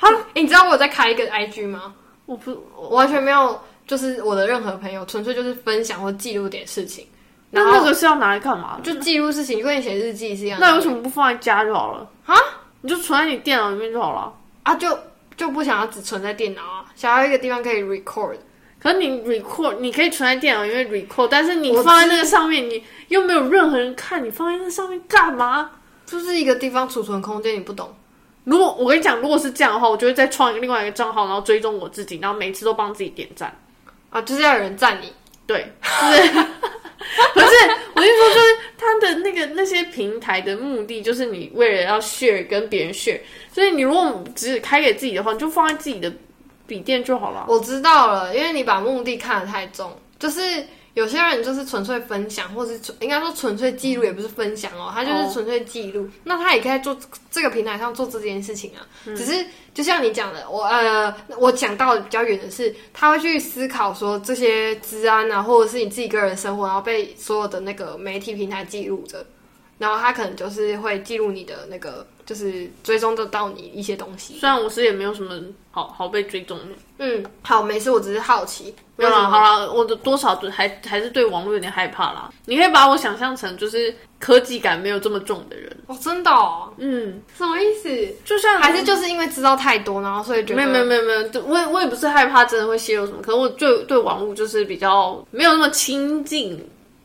欸你知道我在开一个 IG 吗？我不我完全没有，就是我的任何朋友，纯粹就是分享或记录点事情，那那个是要拿来干嘛？就记录事情，就跟你写日记是一样。那为什么不放在家就好了？啊？你就存在你电脑里面就好了。啊？就就不想要只存在电脑啊，想要一个地方可以 record。可是你 record，你可以存在电脑里面 record，但是你放在那个上面，你又没有任何人看，你放在那上面干嘛？就是一个地方储存空间，你不懂？如果我跟你讲，如果是这样的话，我就会再创一个另外一个账号，然后追踪我自己，然后每次都帮自己点赞。啊，就是要有人赞你。对，就是，可是我跟你说，就是他的那个那些平台的目的，就是你为了要 share 跟别人 share，所以你如果只开给自己的话，你就放在自己的笔电就好了。我知道了，因为你把目的看得太重，就是有些人就是纯粹分享，或是纯应该说纯粹记录，也不是分享哦，他就是哦纯粹记录。那他也可以做这个平台上做这件事情啊。嗯只是就像你讲的，我呃，我讲到的比较远的是，他会去思考说这些治安啊，或者是你自己个人生活，然后被所有的那个媒体平台记录着。然后他可能就是会记录你的那个，就是追踪得到你一些东西。虽然我是也没有什么好好被追踪的，嗯，好，没事，我只是好奇。没有啦，好啦，我的多少还还是对网络有点害怕啦。你可以把我想象成就是科技感没有这么重的人，哦，真的哦，嗯，什么意思？就像还是就是因为知道太多，然后所以觉得没有没有没有没有，我也我也不是害怕真的会泄露什么，可是我对对网络就是比较没有那么亲近，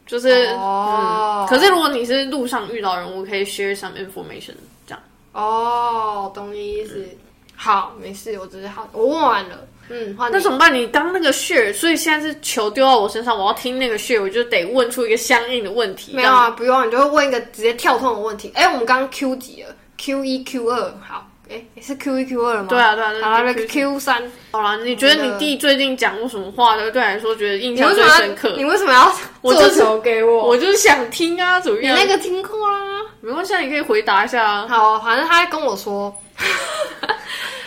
就是、哦嗯。可是如果你是路上遇到人，我可以 share some information 这样。哦，懂你意思。好，没事，我只是好，我问完了。嗯，换那怎么办？你刚那个 share，所以现在是球丢到我身上，我要听那个 share，我就得问出一个相应的问题。没有啊，不用，你就会问一个直接跳通的问题。哎，我们刚刚 Q 几了？Q 一、Q 二，好，哎，是 Q 一、Q 二了吗？对啊对啊对啊好了，那 Q 三，好了，你觉得你弟最近讲过什么话，对对你来说觉得印象？最深刻你？为什么要 做球给我？我就是想听啊，怎么样？你那个听过啦。没关系，啊，你可以回答一下啊。好，反正他跟我说，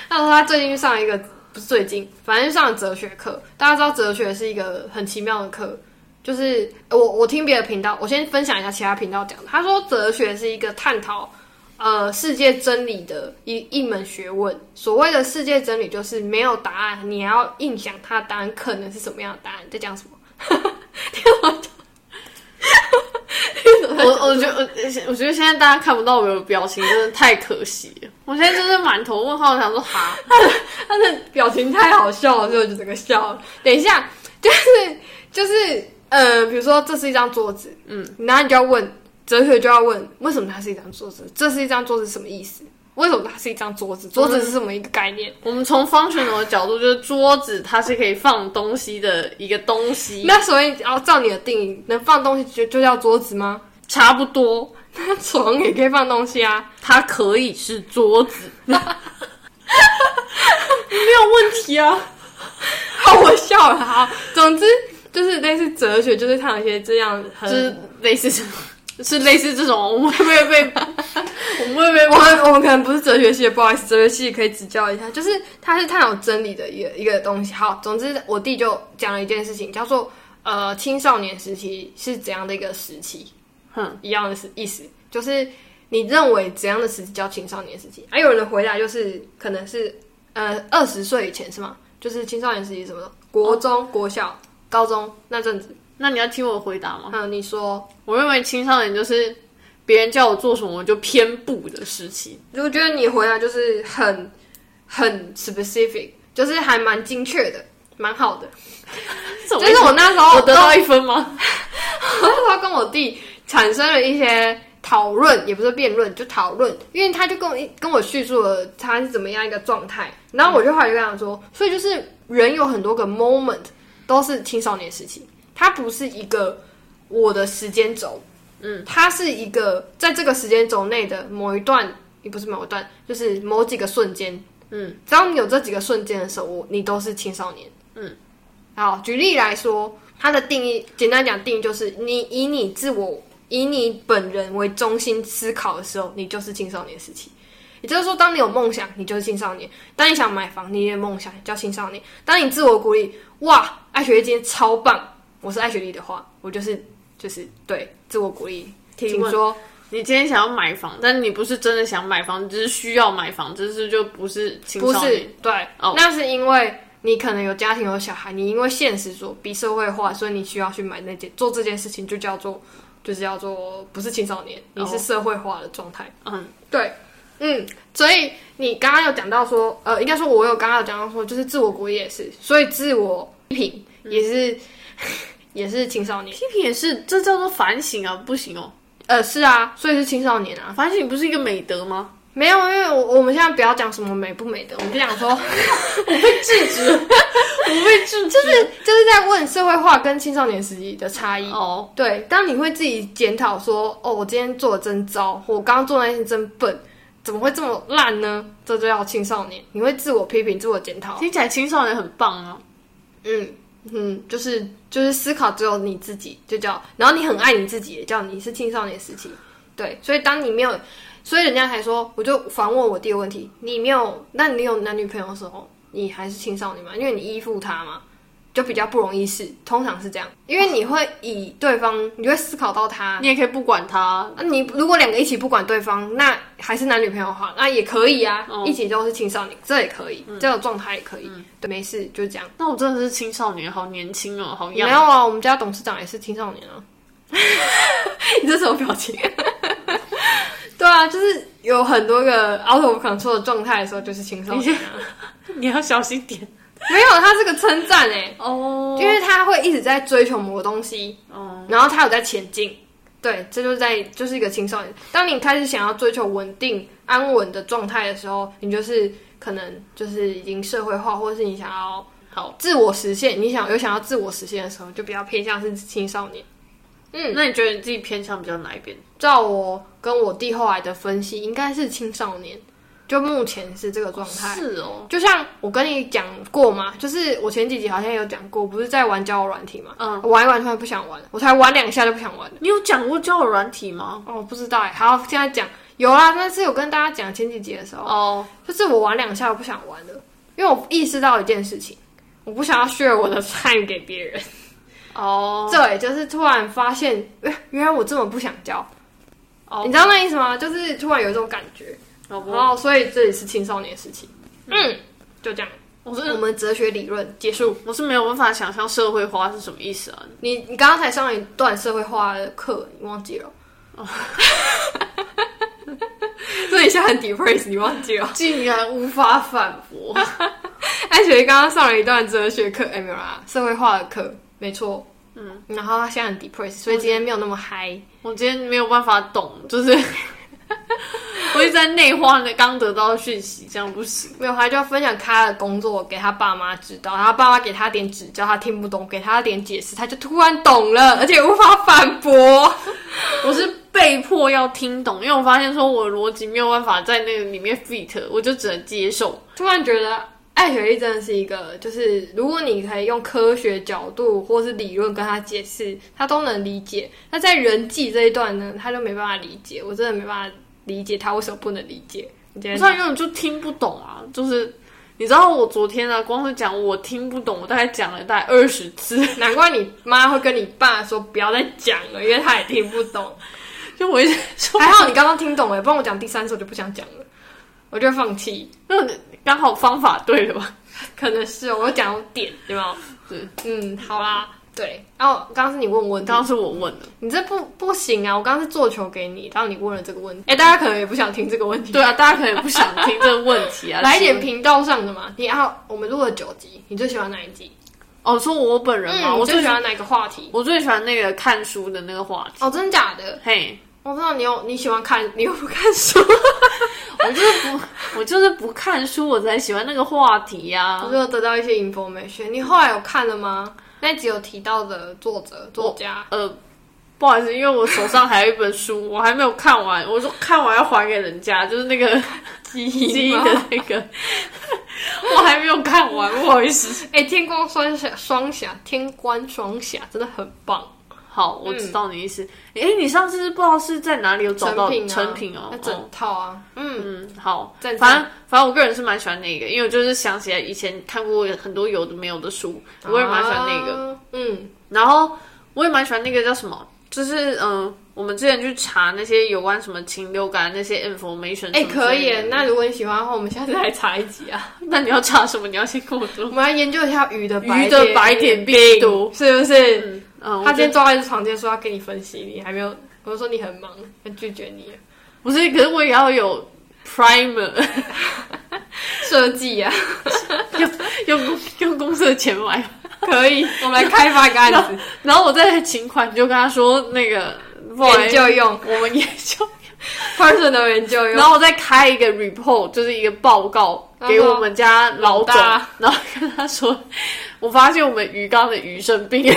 他说他最近上一个，不是最近，反正就上了哲学课。大家知道哲学是一个很奇妙的课，就是呃我我听别的频道，我先分享一下其他频道讲的。他说哲学是一个探讨呃世界真理的一一门学问。所谓的世界真理，就是没有答案，你还要硬想它的答案可能是什么样的答案。在讲什么？我我觉得我我觉得现在大家看不到我的表情，真的太可惜了。我现在就是满头问号，想说哈，他的表情太好笑了，所以我就整个笑了。等一下，就是就是呃，比如说这是一张桌子，嗯，然后你就要问哲学，就要问为什么它是一张桌子？这是一张桌子什么意思？为什么它是一张桌子？桌子是什么一个概念？我们从方全龙的角度，就是桌子它是可以放东西的一个东西，那所以要照你的定义，能放东西就就叫桌子吗？差不多，那床也可以放东西啊。它可以是桌子，没有问题啊。好，我笑了。好，总之就是类似哲学，就是它有一些这样很就是类似这种，是类似这种，我们会不会被，我们会不会我们我们可能不是哲学系的，不好意思，哲学系可以指教一下。就是它是探讨真理的一个一个东西。好，总之我弟就讲了一件事情，叫做呃青少年时期是怎样的一个时期，哼，一样的是意思，就是你认为怎样的时期叫青少年时期？还、有人的回答就是可能是呃二十岁以前是吗？就是青少年时期什么的，国中、国小、高中那阵子。那你要听我回答吗？嗯，你说，我认为青少年就是别人叫我做什么我就偏不的时期。我觉得你回答就是很很 specific，就是还蛮精确的，蛮好的。就是我那时候我得到一分吗？我那时候跟我弟产生了一些讨论，也不是辩论，就讨论，因为他就跟我跟我叙述了他是怎么样一个状态，然后我就后来就跟他说，所以就是人有很多个 moment 都是青少年时期，它不是一个我的时间轴，嗯，它是一个在这个时间轴内的某一段，也不是某一段，就是某几个瞬间，嗯，只要你有这几个瞬间的时候，我你都是青少年，嗯，好，举例来说，它的定义，简单讲，定义就是你以你自我。以你本人为中心思考的时候，你就是青少年时期。也就是说，当你有梦想，你就是青少年；当你想买房，你也有梦想，叫青少年；当你自我鼓励，哇，爱学习今天超棒，我是艾雪莉的话，我就是就是对自我鼓励。请问说，你今天想要买房，但你不是真的想买房，你只是需要买房，这是就不是青不是。对，哦那是因为你可能有家庭有小孩，你因为现实所逼社会化，所以你需要去买那件做这件事情，就叫做就是叫做不是青少年，你是社会化的状态。嗯，对，嗯，所以你刚刚有讲到说，呃，应该说我有刚刚有讲到说，就是自我鼓励也是，所以自我批评也是、也是青少年。批评也是，这叫做反省啊，不行哦。呃，是啊，所以是青少年啊。反省不是一个美德吗？没有，因为我我们现在不要讲什么美不美的，我们就讲说，我被制止，我被制止。就是就是在问社会化跟青少年时期的差异。哦，对，当你会自己检讨说，哦，我今天做的真糟，我刚刚做的那件事真笨，怎么会这么烂呢？这就叫青少年，你会自我批评、自我检讨。听起来青少年很棒啊。嗯嗯，就是就是思考只有你自己，就叫，然后你很爱你自己，也叫你是青少年时期。对，所以当你没有，所以人家才说，我就反问我第一个问题，你没有，那你有男女朋友的时候，你还是青少年吗？因为你依附他嘛，就比较不容易是，通常是这样，因为你会以对方，你会思考到他。你也可以不管他，那你如果两个一起不管对方，那还是男女朋友的话，那也可以啊，哦一起都是青少年，这也可以，这种状态也可以。对，没事，就这样。那我真的是青少年，好年轻哦，好样。没有啊，我们家董事长也是青少年啊。你这什么表情？对啊，就是有很多个 out of control 的状态的时候，就是青少年啊。你 要小心点没有，他是个称赞哎，哦因为他会一直在追求某个东西，哦，然后他有在前进。对，这就是在就是一个青少年。当你开始想要追求稳定、安稳的状态的时候，你就是可能就是已经社会化，或者是你想要好。自我实现，你想有想要自我实现的时候，就比较偏向是青少年。嗯，那你觉得你自己偏向比较哪一边？照我跟我弟后来的分析，应该是青少年，就目前是这个状态。是哦，就像我跟你讲过嘛，就是我前几集好像有讲过，不是在玩交友软体嘛，嗯，我玩一玩突然不想玩了，我才玩两下就不想玩了。你有讲过交友软体吗？哦，不知道哎，好，现在讲有啊，但是有跟大家讲前几集的时候，哦，就是我玩两下我不想玩了，因为我意识到一件事情，我不想要 share 我的 time 给别人。哦，对，就是突然发现，哎，原来我这么不想交。哦你知道那意思吗？就是突然有一种感觉，然后所以这里是青少年时期。嗯，就这样，我是我们哲学理论结束。我是没有办法想象社会化是什么意思啊？你你刚刚才上了一段社会化的课，你忘记了？哦，所以你现在很 depressed，你忘记了？竟然无法反驳。艾雪刚刚上了一段哲学课，哎、没有啦，社会化的课，没错。嗯，然后他现在很 depressed，所以今天没有那么嗨。我今天没有办法懂，就是我一直在内化那刚得到的讯息，这样不行。没有，他就要分享他的工作给他爸妈知道，然后爸妈给他点指教，他听不懂，给他点解释，他就突然懂了，而且无法反驳。我是被迫要听懂，因为我发现说我的逻辑没有办法在那个里面 fit，我就只能接受。突然觉得艾雪莉真的是一个，就是如果你可以用科学角度或是理论跟他解释，他都能理解。那在人际这一段呢，他就没办法理解，我真的没办法理解他为什么不能理解。你今天他根本就听不懂啊！就是你知道我昨天啊，光是讲我听不懂，我大概讲了大概二十次，难怪你妈会跟你爸说不要再讲了，因为他也听不懂。就我一直说，还好你刚刚听懂了，不然我讲第三次我就不想讲了，我就放弃。因为刚好方法对了吧？可能是哦我讲有点对吗？对，嗯，好啦，对。然后刚刚是你问问刚，刚是我问的。你这不不行啊！我刚刚是做球给你，然后你问了这个问题。哎，大家可能也不想听这个问题。对啊，大家可能也不想听这个问题啊，来一点频道上的嘛。你要我们录了九集，你最喜欢哪一集？哦，说我本人嘛，嗯，我最喜欢哪个话题？我最喜欢那个看书的那个话题。哦，真的假的？嘿，我知道你有你喜欢看，你又不看书。我就是不，我就是不看书，我才喜欢那个话题呀、我就有得到一些 information。你后来有看了吗？那集有提到的作者作家，呃，不好意思，因为我手上还有一本书，我还没有看完。我说看完要还给人家，就是那个 记记忆的那个，我还没有看完，不好意思。哎、天光双侠，双侠，天官双侠真的很棒。好，我知道你意思。哎、你上次不知道是在哪里有找到成品哦那？整套啊，嗯，嗯，好，反正反正我个人是蛮喜欢那个，因为我就是想起来以前看过很多有的没有的书，我也蛮喜欢那个。啊，嗯，然后我也蛮喜欢那个叫什么，就是嗯、呃我们之前去查那些有关什么禽流感那些 information。哎、可以。那那如果你喜欢的话，我们下次来查一集啊。那你要查什么？你要先跟我说。我们来研究一下鱼的鱼的白点病毒是不是？嗯嗯，他今天坐在床间说要跟你分析，你还没有，我就说你很忙，要拒绝你。了不是，可是我也要有 primer，设计啊，用公用公司的钱买。可以，我们来开发一个案子，然后我再请款，你就跟他说那个研究用。我们研究。personal 研究用。然。后我再开一个 report，就是一个报告给我们家老总，然后跟他说，我发现我们鱼缸的鱼生病，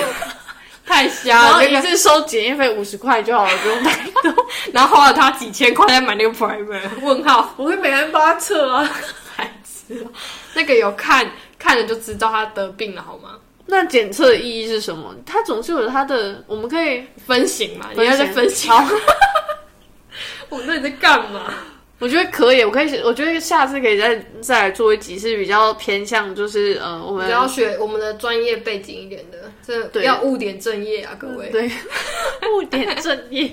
太瞎了，然后，一次收检验费五十块就好了，不用太多。然后花了他几千块在买那个 primer，问号，我会每天帮他测啊。白痴哦，那个有看看了就知道他得病了好吗？那检测的意义是什么？他总是有他的，我们可以分型嘛，你要在分型。好，我们到底在干嘛？我觉得可以，我可以，我觉得下次可以再再来做一集是比较偏向，就是呃，我们只要学我们的专业背景一点的，这要误点正业啊，各位。对，误点正业，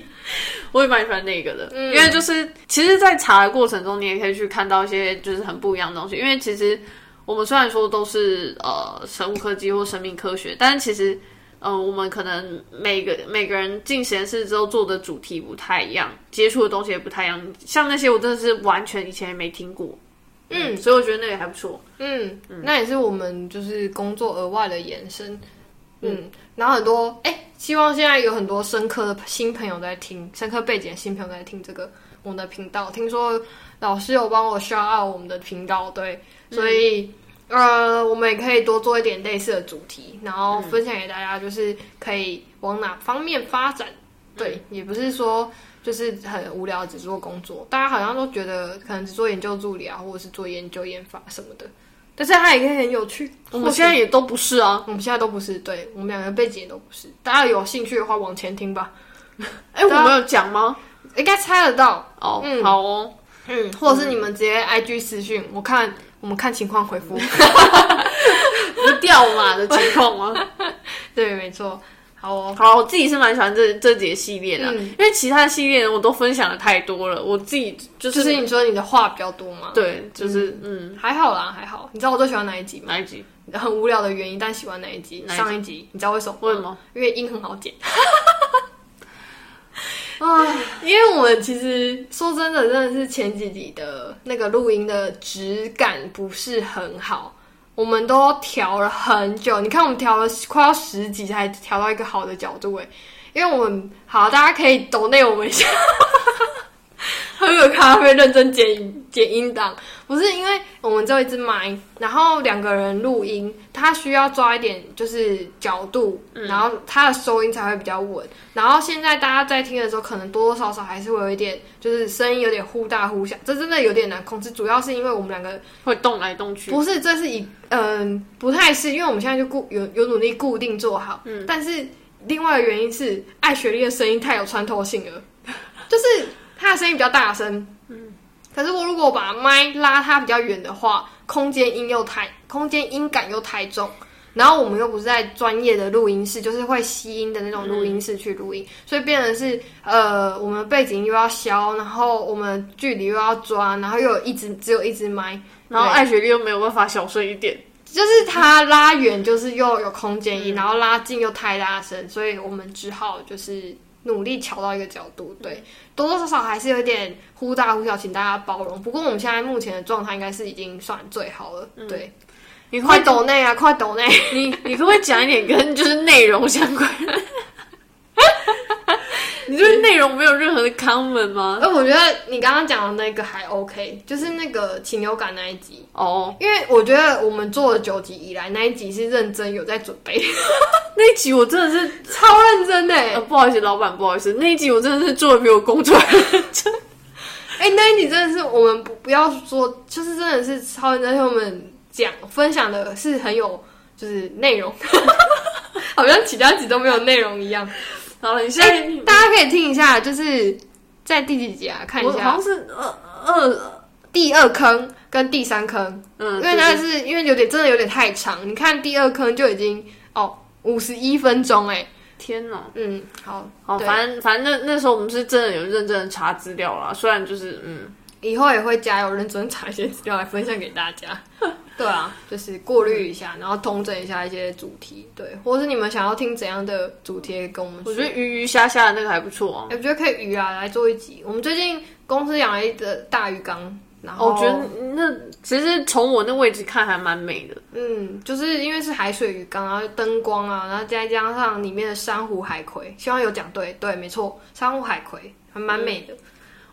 我也蛮喜欢那个的，嗯。因为就是其实，在查的过程中，你也可以去看到一些就是很不一样的东西。因为其实我们虽然说都是呃生物科技或生命科学，但是其实呃我们可能每个每个人进实验室之后做的主题不太一样，接触的东西也不太一样。像那些我真的是完全以前也没听过，嗯所以我觉得那个还不错。嗯，那也是我们就是工作额外的延伸。嗯，然后很多哎、希望现在有很多深刻的新朋友在听，深刻背景的新朋友在听这个我们的频道。听说老师有帮我 shout out 我们的频道，对，所以、呃，我们也可以多做一点类似的主题，然后分享给大家，就是可以往哪方面发展。对，也不是说就是很无聊只做工作，大家好像都觉得可能只做研究助理啊，或者是做研究研发什么的，但是它也可以很有趣。我们现在也都不是啊，我们现在都不是，对我们两个背景也都不是。大家有兴趣的话，往前听吧，哎、我们有讲吗？应该猜得到。哦，嗯好哦。嗯，或者是你们直接 IG 私讯，我看我们看情况回复。不掉马的情况吗？对，没错。好哦，好，我自己是蛮喜欢这这节系列的，嗯因为其他系列我都分享的太多了，我自己就是就是是你说你的话比较多嘛？，对，就是嗯，还好啦，还好。你知道我最喜欢哪一集吗？哪一集？很无聊的原因，但喜欢哪一集？一集上一集，你知道为什么吗？为什么？因为音很好剪。啊，因为我们其实说真的，真的是前几集的那个录音的质感不是很好，我们都调了很久。你看，我们调了快要十集才调到一个好的角度，哎，因为我们好，大家可以抖内我们一下，喝个咖啡，认真剪剪音档。不是因为我们只有一支麦，然后两个人录音，他需要抓一点就是角度，然后他的收音才会比较稳。然后现在大家在听的时候，可能多多少少还是会有一点，就是声音有点忽大忽小，这真的有点难控制。主要是因为我们两个会动来动去。不是，这是一嗯、不太是，因为我们现在就固有有努力固定做好，嗯，但是另外的原因是艾雪莉的声音太有穿透性了，就是她的声音比较大声，嗯，可是我如果把麦拉他比较远的话，空间音又太空间音感又太重。然后我们又不是在专业的录音室，就是会吸音的那种录音室去录音，所以变成是呃，我们背景又要消，然后我们距离又要抓，然后又有一只只有一支麦，然后艾雪莉又没有办法小声一点，就是它拉远，就是又有空间音，然后拉近又太大声，所以我们只好就是努力调到一个角度。对，多多少少还是有点忽大忽小，请大家包容。不过我们现在目前的状态应该是已经算最好了。对，你快抖内啊，快抖内！你你可不可以讲一点跟就是内容相关的？你对内容没有任何的 comment 吗？哎我觉得你刚刚讲的那个还 OK，就是那个禽流感那一集，哦，因为我觉得我们做了九集以来，那一集是认真有在准备，那一集我真的是，超认真的欸呃，不好意思，老板，不好意思，那一集我真的是做的比我工作还认真。哎、那一集真的是我们不不要说，就是真的是超认真，我们讲分享的是很有就是内容，好像其他集都没有内容一样。好了，你现哎、在、大家可以听一下，就是在第几集啊？看一下。好像是二二，第二坑跟第三坑，嗯，因为它是因为有点真的有点太长，你看第二坑就已经哦五十一分钟哎，天呐，嗯，好，好，反正反正那那时候我们是真的有认真的查资料啦，虽然就是嗯，以后也会加油认真查一些资料来分享给大家。对啊，就是过滤一下，然后统整一下一些主题，对，或是你们想要听怎样的主题，跟我们。我觉得鱼鱼虾虾的那个还不错啊。哎我觉得可以鱼啊来做一集。我们最近公司养了一个大鱼缸，然后哦我觉得那其实从我那位置看还蛮美的。嗯，就是因为是海水鱼缸，然后灯光啊，然后再加上里面的珊瑚海葵，希望有讲对，对，没错，珊瑚海葵还蛮美的。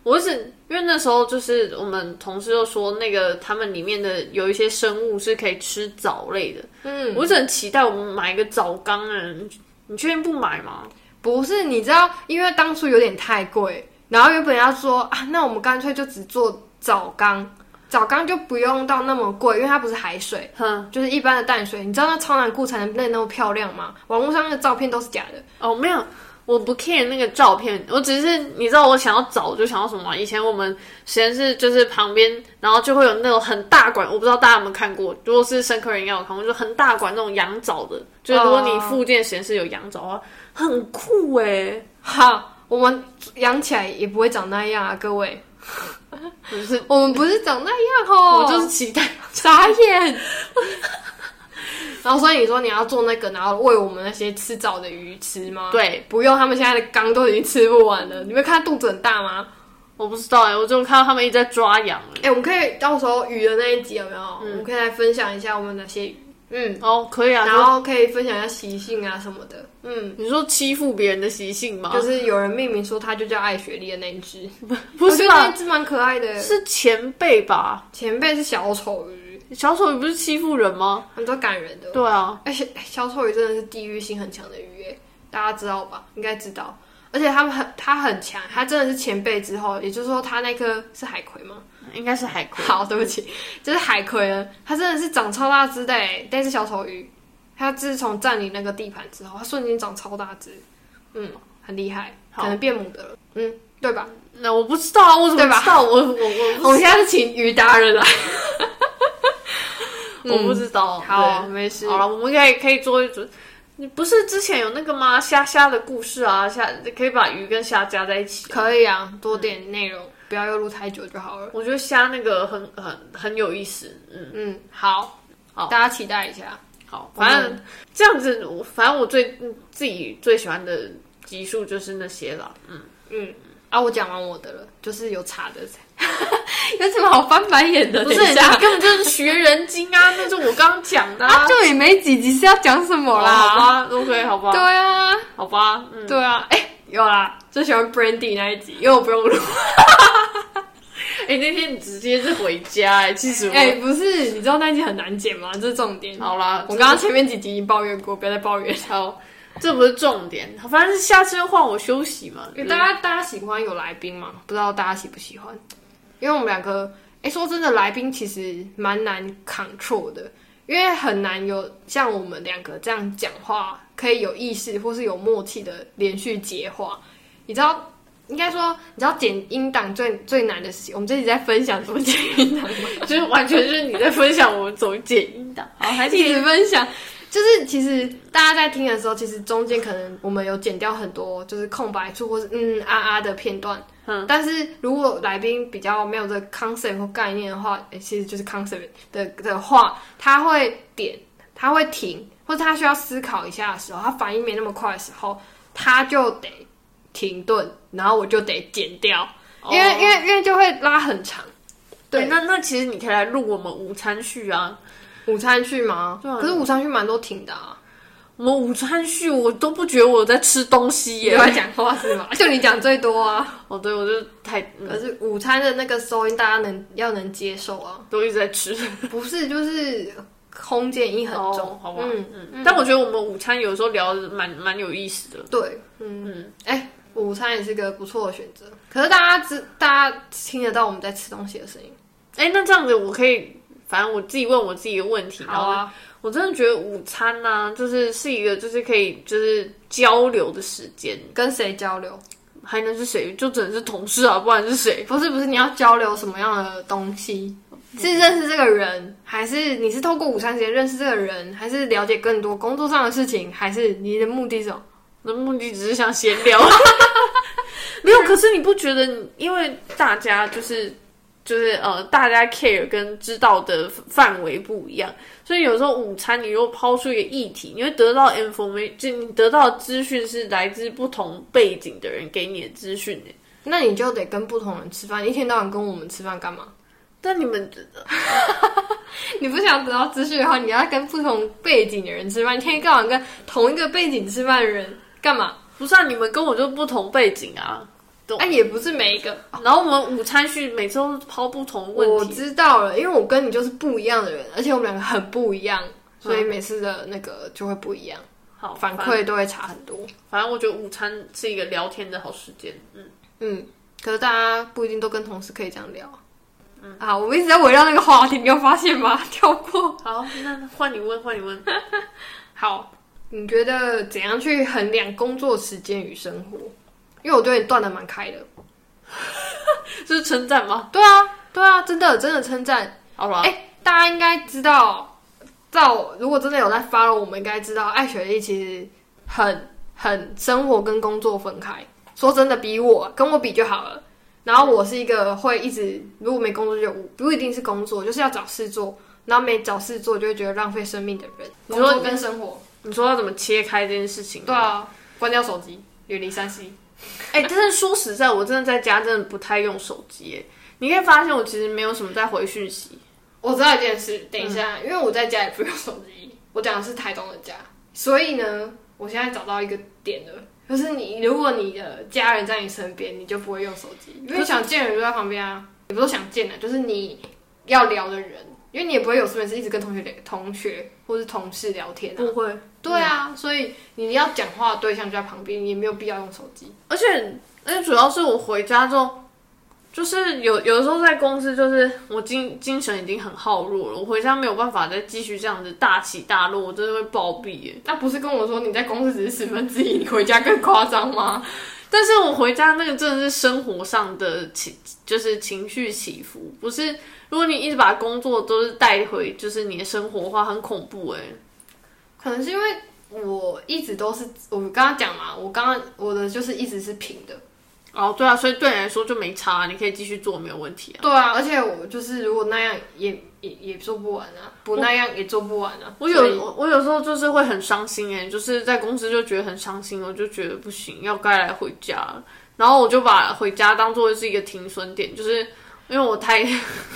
我是因为那时候就是我们同事就说那个他们里面的有一些生物是可以吃藻类的，嗯，我是很期待我们买一个藻缸啊！你你确定不买吗？不是，你知道，因为当初有点太贵，然后原本要说啊，那我们干脆就只做藻缸，藻缸就不用到那么贵，因为它不是海水，哼，就是一般的淡水。你知道那超难顾才能变得那么漂亮吗？网络上那个照片都是假的。哦，没有，我不 care 那个照片，我只是你知道我想要找就想要什么吗？以前我们实验室就是旁边，然后就会有那种很大管，我不知道大家有没有看过，如果是深科人应该有看过，就很大管那种养藻的，就是如果你附近实验室有养藻的话，很酷哎，哈，我们养起来也不会长那样啊，各位。不是我们不是长那样哦，我就是期待。傻眼。然后所以你说你要做那个，然后喂我们那些吃藻的鱼吃吗？对，不用，他们现在的缸都已经吃不完了。你没看肚子很大吗？我不知道哎、我就看到他们一直在抓羊哎、我们可以到时候鱼的那一集有没有？我们可以来分享一下我们哪些鱼，嗯，哦，可以啊。然后可以分享一下习性啊什么的，嗯，你说欺负别人的习性吗？就是有人命名说它就叫爱雪莉的那一只，不是吧一？只蛮可爱的。是前辈吧？前辈是小丑鱼，小丑鱼不是欺负人吗？很多感人的。对啊，而且小丑鱼真的是地域性很强的鱼耶，大家知道吧？应该知道。而且他们很，他很强，他真的是前辈之后，也就是说，他那颗是海葵吗？应该是海葵。好，对不起，就是海葵呢，它真的是长超大只的哎，但是小丑鱼，它自从占领那个地盘之后，它瞬间长超大只，嗯，很厉害，可能变母的了，嗯，对吧？那我不知道啊，我怎么知道？我我我我们现在是请鱼达人来，我不知道。好，没事，好了，我们可以可以做一组。你不是之前有那个吗？虾虾的故事啊，虾可以把鱼跟虾加在一起。可以啊，多点内容，不要又录太久就好了。我觉得虾那个很很很有意思，嗯，嗯，好，好大家期待一下。好，反正这样子，我反正我最嗯自己最喜欢的集数就是那些了，嗯，嗯，啊，我讲完我的了，就是有查的，有什么好翻白眼的？不是，你根本就是学人精啊，那是我刚刚讲的啊，就也没几集是要讲什么啦好啦。吧，OK，好吧，对啊，好吧，嗯，对啊，哎、有啦，最喜欢 Brandy 那一集，因为我不用录。哎、那天你直接是回家、哎，气死我！哎、不是，你知道那一集很难剪吗？这是重点。好啦，我刚刚前面几集已经抱怨过，不要再抱怨。好，这不是重点，反正是下次就换我休息嘛。大家大家喜欢有来宾嘛？不知道大家喜不喜欢？因为我们两个，哎、说真的，来宾其实蛮难 control 的，因为很难有像我们两个这样讲话，可以有意识或是有默契的连续接话。你知道，应该说，你知道剪音档最最难的事情，我们这集在分享怎么剪音档吗？就是完全就是你在分享我们怎么剪音档，好，还一直分享。就是其实大家在听的时候，其实中间可能我们有剪掉很多就是空白处或是嗯啊啊的片段，嗯，但是如果来宾比较没有这个 concept 或概念的话，诶其实就是 concept 的的话，他会点，他会停，或者他需要思考一下的时候，他反应没那么快的时候，他就得停顿，然后我就得剪掉，因为、哦因为因为就会拉很长。对，那那其实你可以来录我们午餐序啊。午餐去吗？对啊可是午餐去蛮多停的啊。我们午餐去我都不觉得我在吃东西耶。也在讲话是吗？就你讲最多啊。哦，对，我就太、嗯可是午餐的那个收音，大家能要能接受啊。都一直在吃，不是，就是空间音很重，哦好吧，嗯嗯但我觉得我们午餐有时候聊的蛮蛮有意思的。对，嗯嗯，哎、午餐也是个不错的选择。可是大家知，大家听得到我们在吃东西的声音。哎、那这样子我可以，反正我自己问我自己的问题。然后啊，我真的觉得午餐呢、就是是一个就是可以就是交流的时间，跟谁交流？还能是谁？就只能是同事啊，不然是谁？不是不是，你要交流什么样的东西？是认识这个人，还是你是透过午餐时间认识这个人，还是了解更多工作上的事情，还是你的目的是什么？我的目的只是想闲聊，没有。可是你不觉得，因为大家就是就是呃，大家 care 跟知道的范围不一样，所以有时候午餐你如果抛出一个议题，你会得到 information，就你得到资讯是来自不同背景的人给你的资讯欸那你就得跟不同人吃饭，一天到晚跟我们吃饭干嘛？但你们 你不想得到资讯的话，你要跟不同背景的人吃饭，你天天到晚跟同一个背景吃饭的人干嘛？不是啊？你们跟我就不同背景啊。哎、也不是每一个。然后我们午餐去每次都抛不同问题我，知道了，因为我跟你就是不一样的人，而且我们两个很不一样，所以每次的那个就会不一样，好反馈都会差很多。反正我觉得午餐是一个聊天的好时间。嗯，嗯，可是大家不一定都跟同事可以这样聊。嗯，啊，我们一直在围绕那个话题，你有发现吗？跳过。好，那换你问，换你问。好，你觉得怎样去衡量工作时间与生活？因为我觉得你断的蛮开的。这是称赞吗？对啊，对啊，真的真的称赞。好了，哎、大家应该知道，照如果真的有在 follow，我们应该知道，艾雪莉其实很很生活跟工作分开。说真的，比我跟我比就好了。然后我是一个会一直如果没工作就无不一定是工作，就是要找事做，然后没找事做就会觉得浪费生命的人。你说跟生活，你说要怎么切开这件事情？对啊，关掉手机，远离三 C。哎、但是说实在，我真的在家真的不太用手机。哎，你可以发现我其实没有什么在回讯息。我知道一件事，等一下，因为我在家也不用手机，我讲的是台东的家，所以呢，我现在找到一个点了，就是你如果你的家人在你身边，你就不会用手机，因为想见人就在旁边啊，也不是想见的，就是你要聊的人，因为你也不会有事没事一直跟同学聊、同学或是同事聊天啊，会，对啊，所以你要讲话的对象就在旁边，你也没有必要用手机。而且而且主要是我回家之后，就是有有的时候在公司，就是我精精神已经很耗弱了，我回家没有办法再继续这样子大起大落，我真的会暴毙耶。那不是跟我说你在公司只是十分之一，你回家更夸张吗？但是我回家那个真的是生活上的起，就是情绪起伏，不是如果你一直把工作都是带回就是你的生活的话，很恐怖哎。可能是因为我一直都是我刚刚讲嘛，我刚刚我的就是一直是平的。哦，对啊，所以对你来说就没差，你可以继续做没有问题啊。对啊，而且我就是如果那样也也也做不完啊，不那样也做不完啊。我有我我有时候就是会很伤心哎，就是在公司就觉得很伤心，我就觉得不行，要该来回家了。然后我就把回家当做是一个停损点，就是因为我太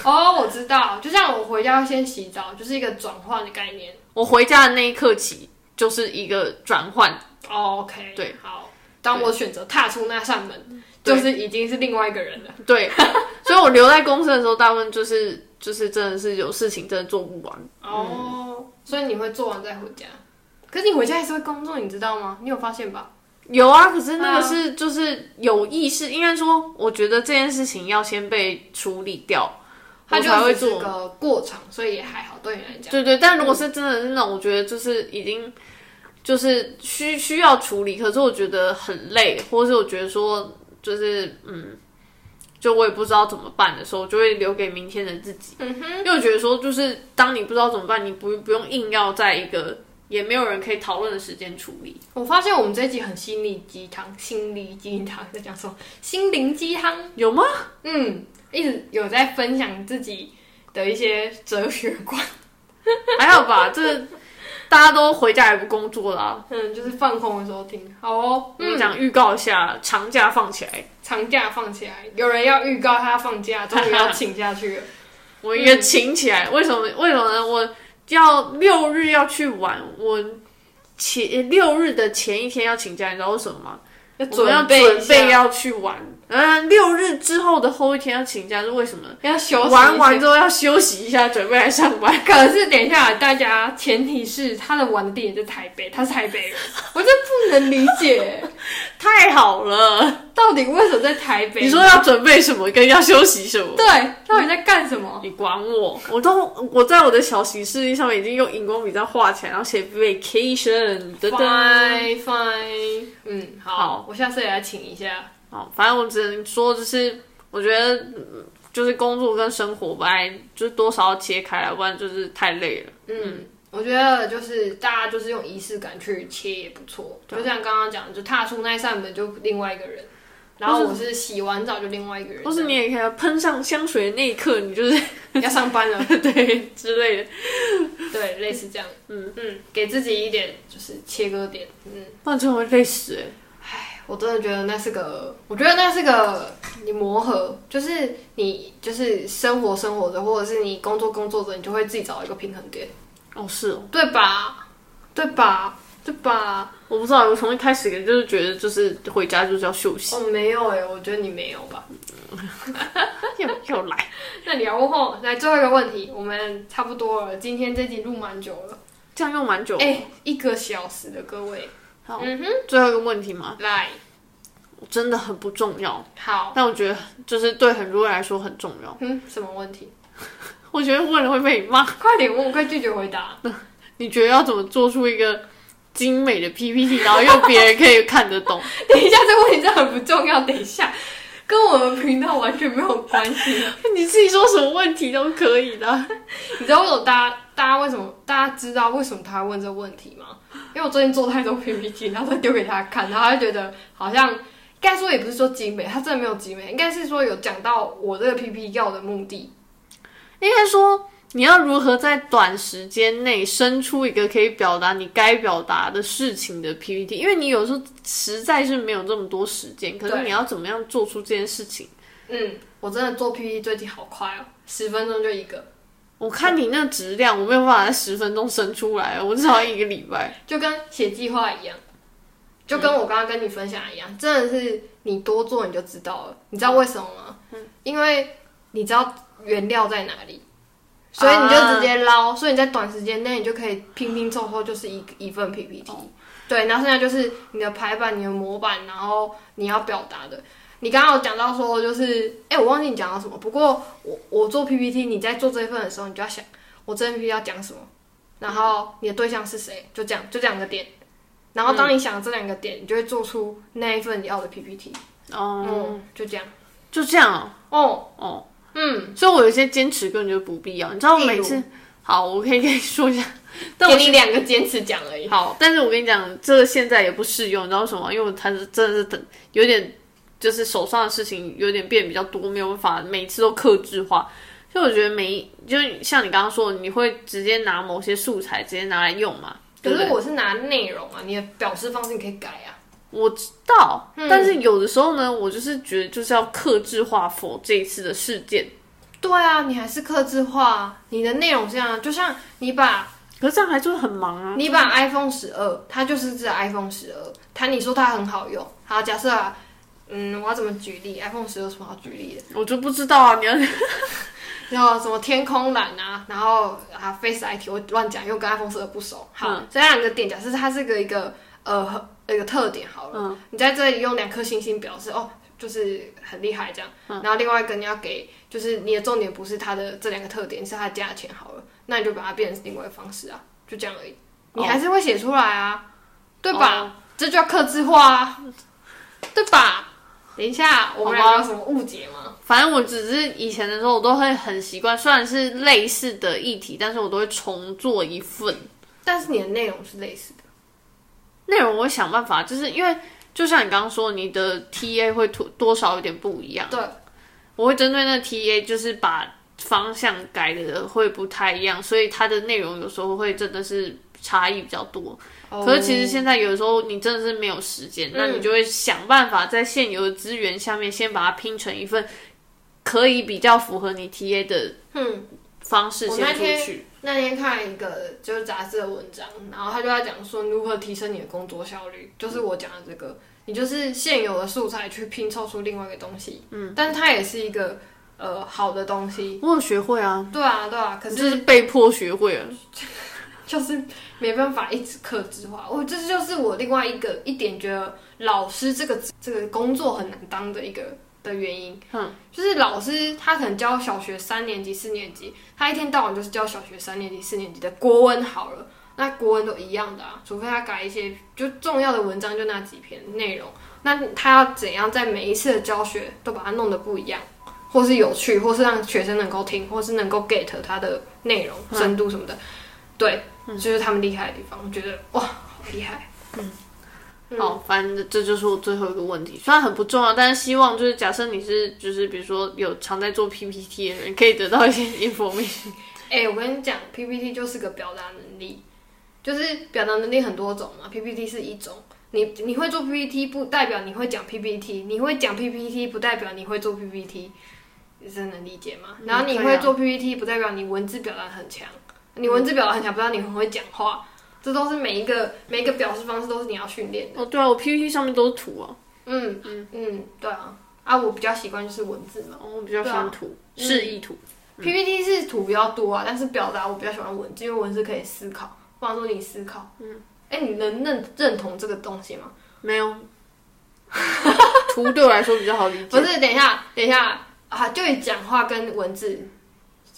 哦，我知道，就像我回家要先洗澡，就是一个转换的概念。我回家的那一刻起就是一个转换，哦 OK，对，好，当我选择踏出那扇门，就是已经是另外一个人了。对，所以我留在公司的时候，大部分就是就是真的是有事情真的做不完。哦，所以你会做完再回家，可是你回家还是会工作，你知道吗？你有发现吧？有啊，可是那个是就是有意识，应该说，我觉得这件事情要先被处理掉，它我才会做。就是个过程，所以也还好，对你来讲。对对，但如果是真的是那种，我觉得就是已经就是需需要处理，可是我觉得很累，或者是我觉得说就是嗯，就我也不知道怎么办的时候，我就会留给明天的自己。嗯哼，因为我觉得说，就是当你不知道怎么办，你不不用硬要在一个也没有人可以讨论的时间处理。我发现我们这一集很心理鸡汤，心理鸡汤在讲什么？心灵鸡汤。有吗？嗯，一直有在分享自己的一些哲学观。还好吧，这大家都回家也不工作啦、嗯，就是放空的时候听。好哦，我们讲预告一下，长假放起来。长假放起来，有人要预告他放假，终于要请假去了。我一个请起来，为什么？为什么呢？我要六日要去玩，我前六日的前一天要请假，你知道为什么吗？要我们要准备准，备要去玩，嗯，六日之后的后一天要请假是为什么？要休息玩完之后要休息一下，准备来上班。可是等一下，大家前提是他的玩的地点在台北，他是台北人，我真不能理解，太好了！到底为什么在台北？你说要准备什么，跟要休息什么？对，到底在干什么？你管我！我都我在我的小行事历上面已经用荧光笔在画起来，然后写 vacation，噔噔。Fine fine，嗯，好，好我下次也来请一下。好，反正我只能说，就是我觉得，嗯就是工作跟生活本来就是多少要切开来，不然就是太累了。嗯，我觉得就是大家就是用仪式感去切也不错，就像刚刚讲，就踏出那一扇门就另外一个人，然后我是洗完澡就另外一个人，或是你也可以喷上香水的那一刻，你就是 要上班了，对之类的，对，类似这样，嗯嗯，给自己一点就是切割点，嗯。不然真的会累死哎、唉，我真的觉得那是个，我觉得那是个你磨合，就是你就是生活生活着，或者是你工作工作着，你就会自己找一个平衡点，哦，是哦，对吧？对吧？对吧？我不知道，我从一开始就是觉得就是回家就是要休息，哦，没有哎、我觉得你没有吧？又又来，那你要问后来最后一个问题，我们差不多了，今天这集录蛮久了，这样用蛮久。哎、一个小时的各位，好，嗯哼，最后一个问题嘛，来，真的很不重要，好，但我觉得就是对很多人来说很重要。嗯，什么问题？我觉得问了会被你骂。快点问，我快拒绝回答。你觉得要怎么做出一个精美的 PPT，然后又别人可以看得懂？等一下，这个问题真的很不重要。等一下，跟我们频道完全没有关系。你自己说什么问题都可以的。你知道为什么大家大家为什么大家知道为什么他问这个问题吗？因为我最近做太多 PPT，然后都丢给他看，然后他就觉得好像应该说也不是说精美，他真的没有精美，应该是说有讲到我这个 PPT 要的目的。应该说，你要如何在短时间内生出一个可以表达你该表达的事情的 PPT？因为你有时候实在是没有这么多时间，可是你要怎么样做出这件事情？嗯，我真的做 PPT 最近好快哦，十分钟就一个，我看你那质量，我没有办法在十分钟生出来，我至少要一个礼拜。就跟写计划一样，就跟我刚刚跟你分享一样，真的是你多做你就知道了。你知道为什么吗？因为你知道原料在哪里，所以你就直接捞，所以你在短时间内你就可以拼拼凑凑就是一一份 PPT。对，然后剩下就是你的排版、你的模板，然后你要表达的。你刚刚有讲到说，就是，哎、我忘记你讲到什么。不过我我做 PPT，你在做这一份的时候，你就要想，我这份 PPT 要讲什么，然后你的对象是谁，就这样，就这两个点。然后当你想这两个点，你就会做出那一份你要的 PPT。哦，嗯，就这样。就这样哦。哦，哦，嗯，所以我有些坚持根本就不必要。你知道，我每次好，我可以跟你说一下，但我给你两个坚持讲而已。好，但是我跟你讲，这个现在也不适用，你知道为什么？因为我他是真的是等有点，就是手上的事情有点变比较多，没有办法每次都克制化。所以我觉得每一就像你刚刚说的，你会直接拿某些素材直接拿来用嘛？可是我是拿内容啊，你的表示方式你可以改啊。我知道，但是有的时候呢，我就是觉得就是要克制化否这一次的事件。对啊，你还是克制化，你的内容这样，就像你把可是这样还是会很忙啊。你把 iPhone 十二，它就是这 iPhone 十二，它你说它很好用，好，假设啊，嗯，我要怎么举例？iPhone 十二有什么好举例的？我就不知道啊，你要 然后什么天空蓝啊，然后啊 Face ID，我乱讲，因为我跟 iPhone 十二不熟。好，这两个点，假设它是个一个呃一个特点好了，你在这里用两颗星星表示哦，就是很厉害这样。然后另外一个你要给，就是你的重点不是它的这两个特点，是它的价钱好了，那你就把它变成另外一个方式啊，就这样而已。你还是会写出来啊，对吧？这就要克制化啊，对吧？等一下，我们有什么误解吗？反正我只是以前的时候，我都会很习惯，虽然是类似的议题，但是我都会重做一份。但是你的内容是类似的，内容我会想办法，就是因为就像你刚刚说，你的 TA 会多多少有点不一样。对，我会针对那 TA，就是把方向改的会不太一样，所以它的内容有时候会真的是差异比较多。可是其实现在有的时候你真的是没有时间，那你就会想办法在现有的资源下面先把它拼成一份可以比较符合你 TA 的嗯，方式先出去。那天看一个就是杂志的文章，然后他就在讲说如何提升你的工作效率，就是我讲的这个，你就是现有的素材去拼凑出另外一个东西，嗯，但是它也是一个呃好的东西，我有学会啊，对啊对啊，可就是是被迫学会了。就是没办法一直克制化，我这就是我另外一个一点觉得老师这个这个工作很难当的一个的原因。嗯，就是老师他可能教小学三年级、四年级，他一天到晚就是教小学三年级、四年级的国文好了，那国文都一样的啊，除非他改一些就重要的文章就那几篇内容，那他要怎样在每一次的教学都把它弄得不一样？或是有趣，或是让学生能够听，或是能够 get 他的内容深度什么的，对，就是他们厉害的地方。我觉得哇，好厉害！嗯好，反正这就是我最后一个问题，虽然很不重要，但是希望就是假设你是就是比如说有常在做 PPT 的人，可以得到一些 information。哎、我跟你讲，PPT 就是个表达能力，就是表达能力很多种嘛，PPT 是一种。你你会做 PPT 不代表你会讲 PPT，你会讲 PPT 不代表你会做 PPT，你这能理解吗？然后你会做 PPT 不代表你文字表达很强，你文字表达很强不知道你很会讲话，这都是每一个每一个表示方式都是你要训练的。哦，对啊，我 PPT 上面都是图啊，嗯嗯嗯，对啊，啊，我比较习惯就是文字嘛。哦，我比较喜欢图，示意图。PPT 是图比较多啊，但是表达我比较喜欢文字，因为文字可以思考，帮助你思考。嗯，哎、你能认认同这个东西吗？没有，图对我来说比较好理解。不是，等一下，等一下啊，就以讲话跟文字，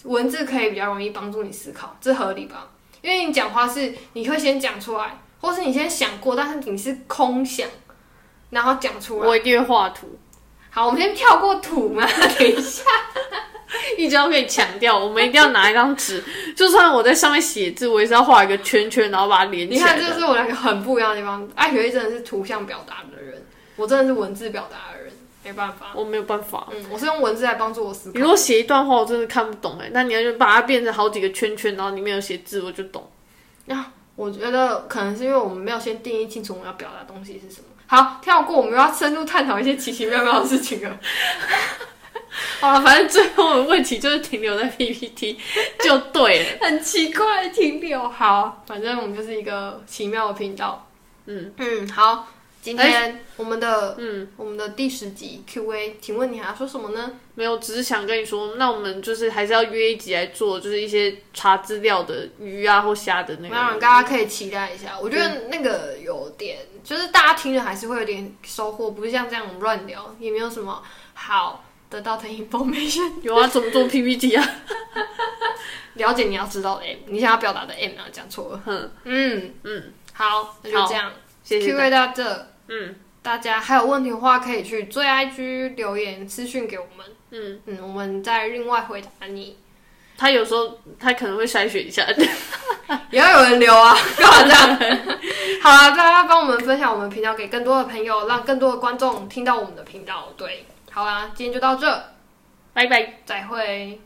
文字可以比较容易帮助你思考，这合理吧？因为你讲话是你会先讲出来，或是你先想过，但是你是空想，然后讲出来。我一定会画图，好，我们先跳过图嘛，等一下。一直要跟你强调，我们一定要拿一张纸，就算我在上面写字，我也是要画一个圈圈，然后把它连你看，起来的。这就是我两个很不一样的地方。爱雪莉真的是图像表达的人，我真的是文字表达的人，没办法。我没有办法。嗯，我是用文字来帮助我思考。你如果写一段话，我真的看不懂哎。那你要就把它变成好几个圈圈，然后里面有写字，我就懂。那我觉得可能是因为我们没有先定义清楚我们要表达东西是什么。好，跳过，我们要深入探讨一些奇奇妙妙的事情了。好了，反正最后的问题就是停留在 PPT 就对了。很奇怪停留。好，反正我们就是一个奇妙的频道。嗯嗯，好，今天我们的嗯，我们的第十集 Q&A，请问你还要说什么呢？没有，只是想跟你说，那我们就是还是要约一集来做，就是一些查资料的鱼啊或虾的那没有，个。大家可以期待一下。我觉得那个有点，就是大家听着还是会有点收获，不是像这样乱聊，也没有什么好得到的 information。有啊，怎么做 PPT 啊？了解你要知道的 M，你想要表达的 M 啊，讲错了。嗯嗯嗯，好，那就这样。谢谢 Q 大 A。到这，嗯大家还有问题的话可以去追 IG 留言私讯给我们。嗯，嗯，我们再另外回答你。他有时候他可能会筛选一下。也要有人留啊，干嘛这样？好啦，大家帮我们分享我们频道给更多的朋友，让更多的观众听到我们的频道。对，好啦，今天就到这，拜拜。再会。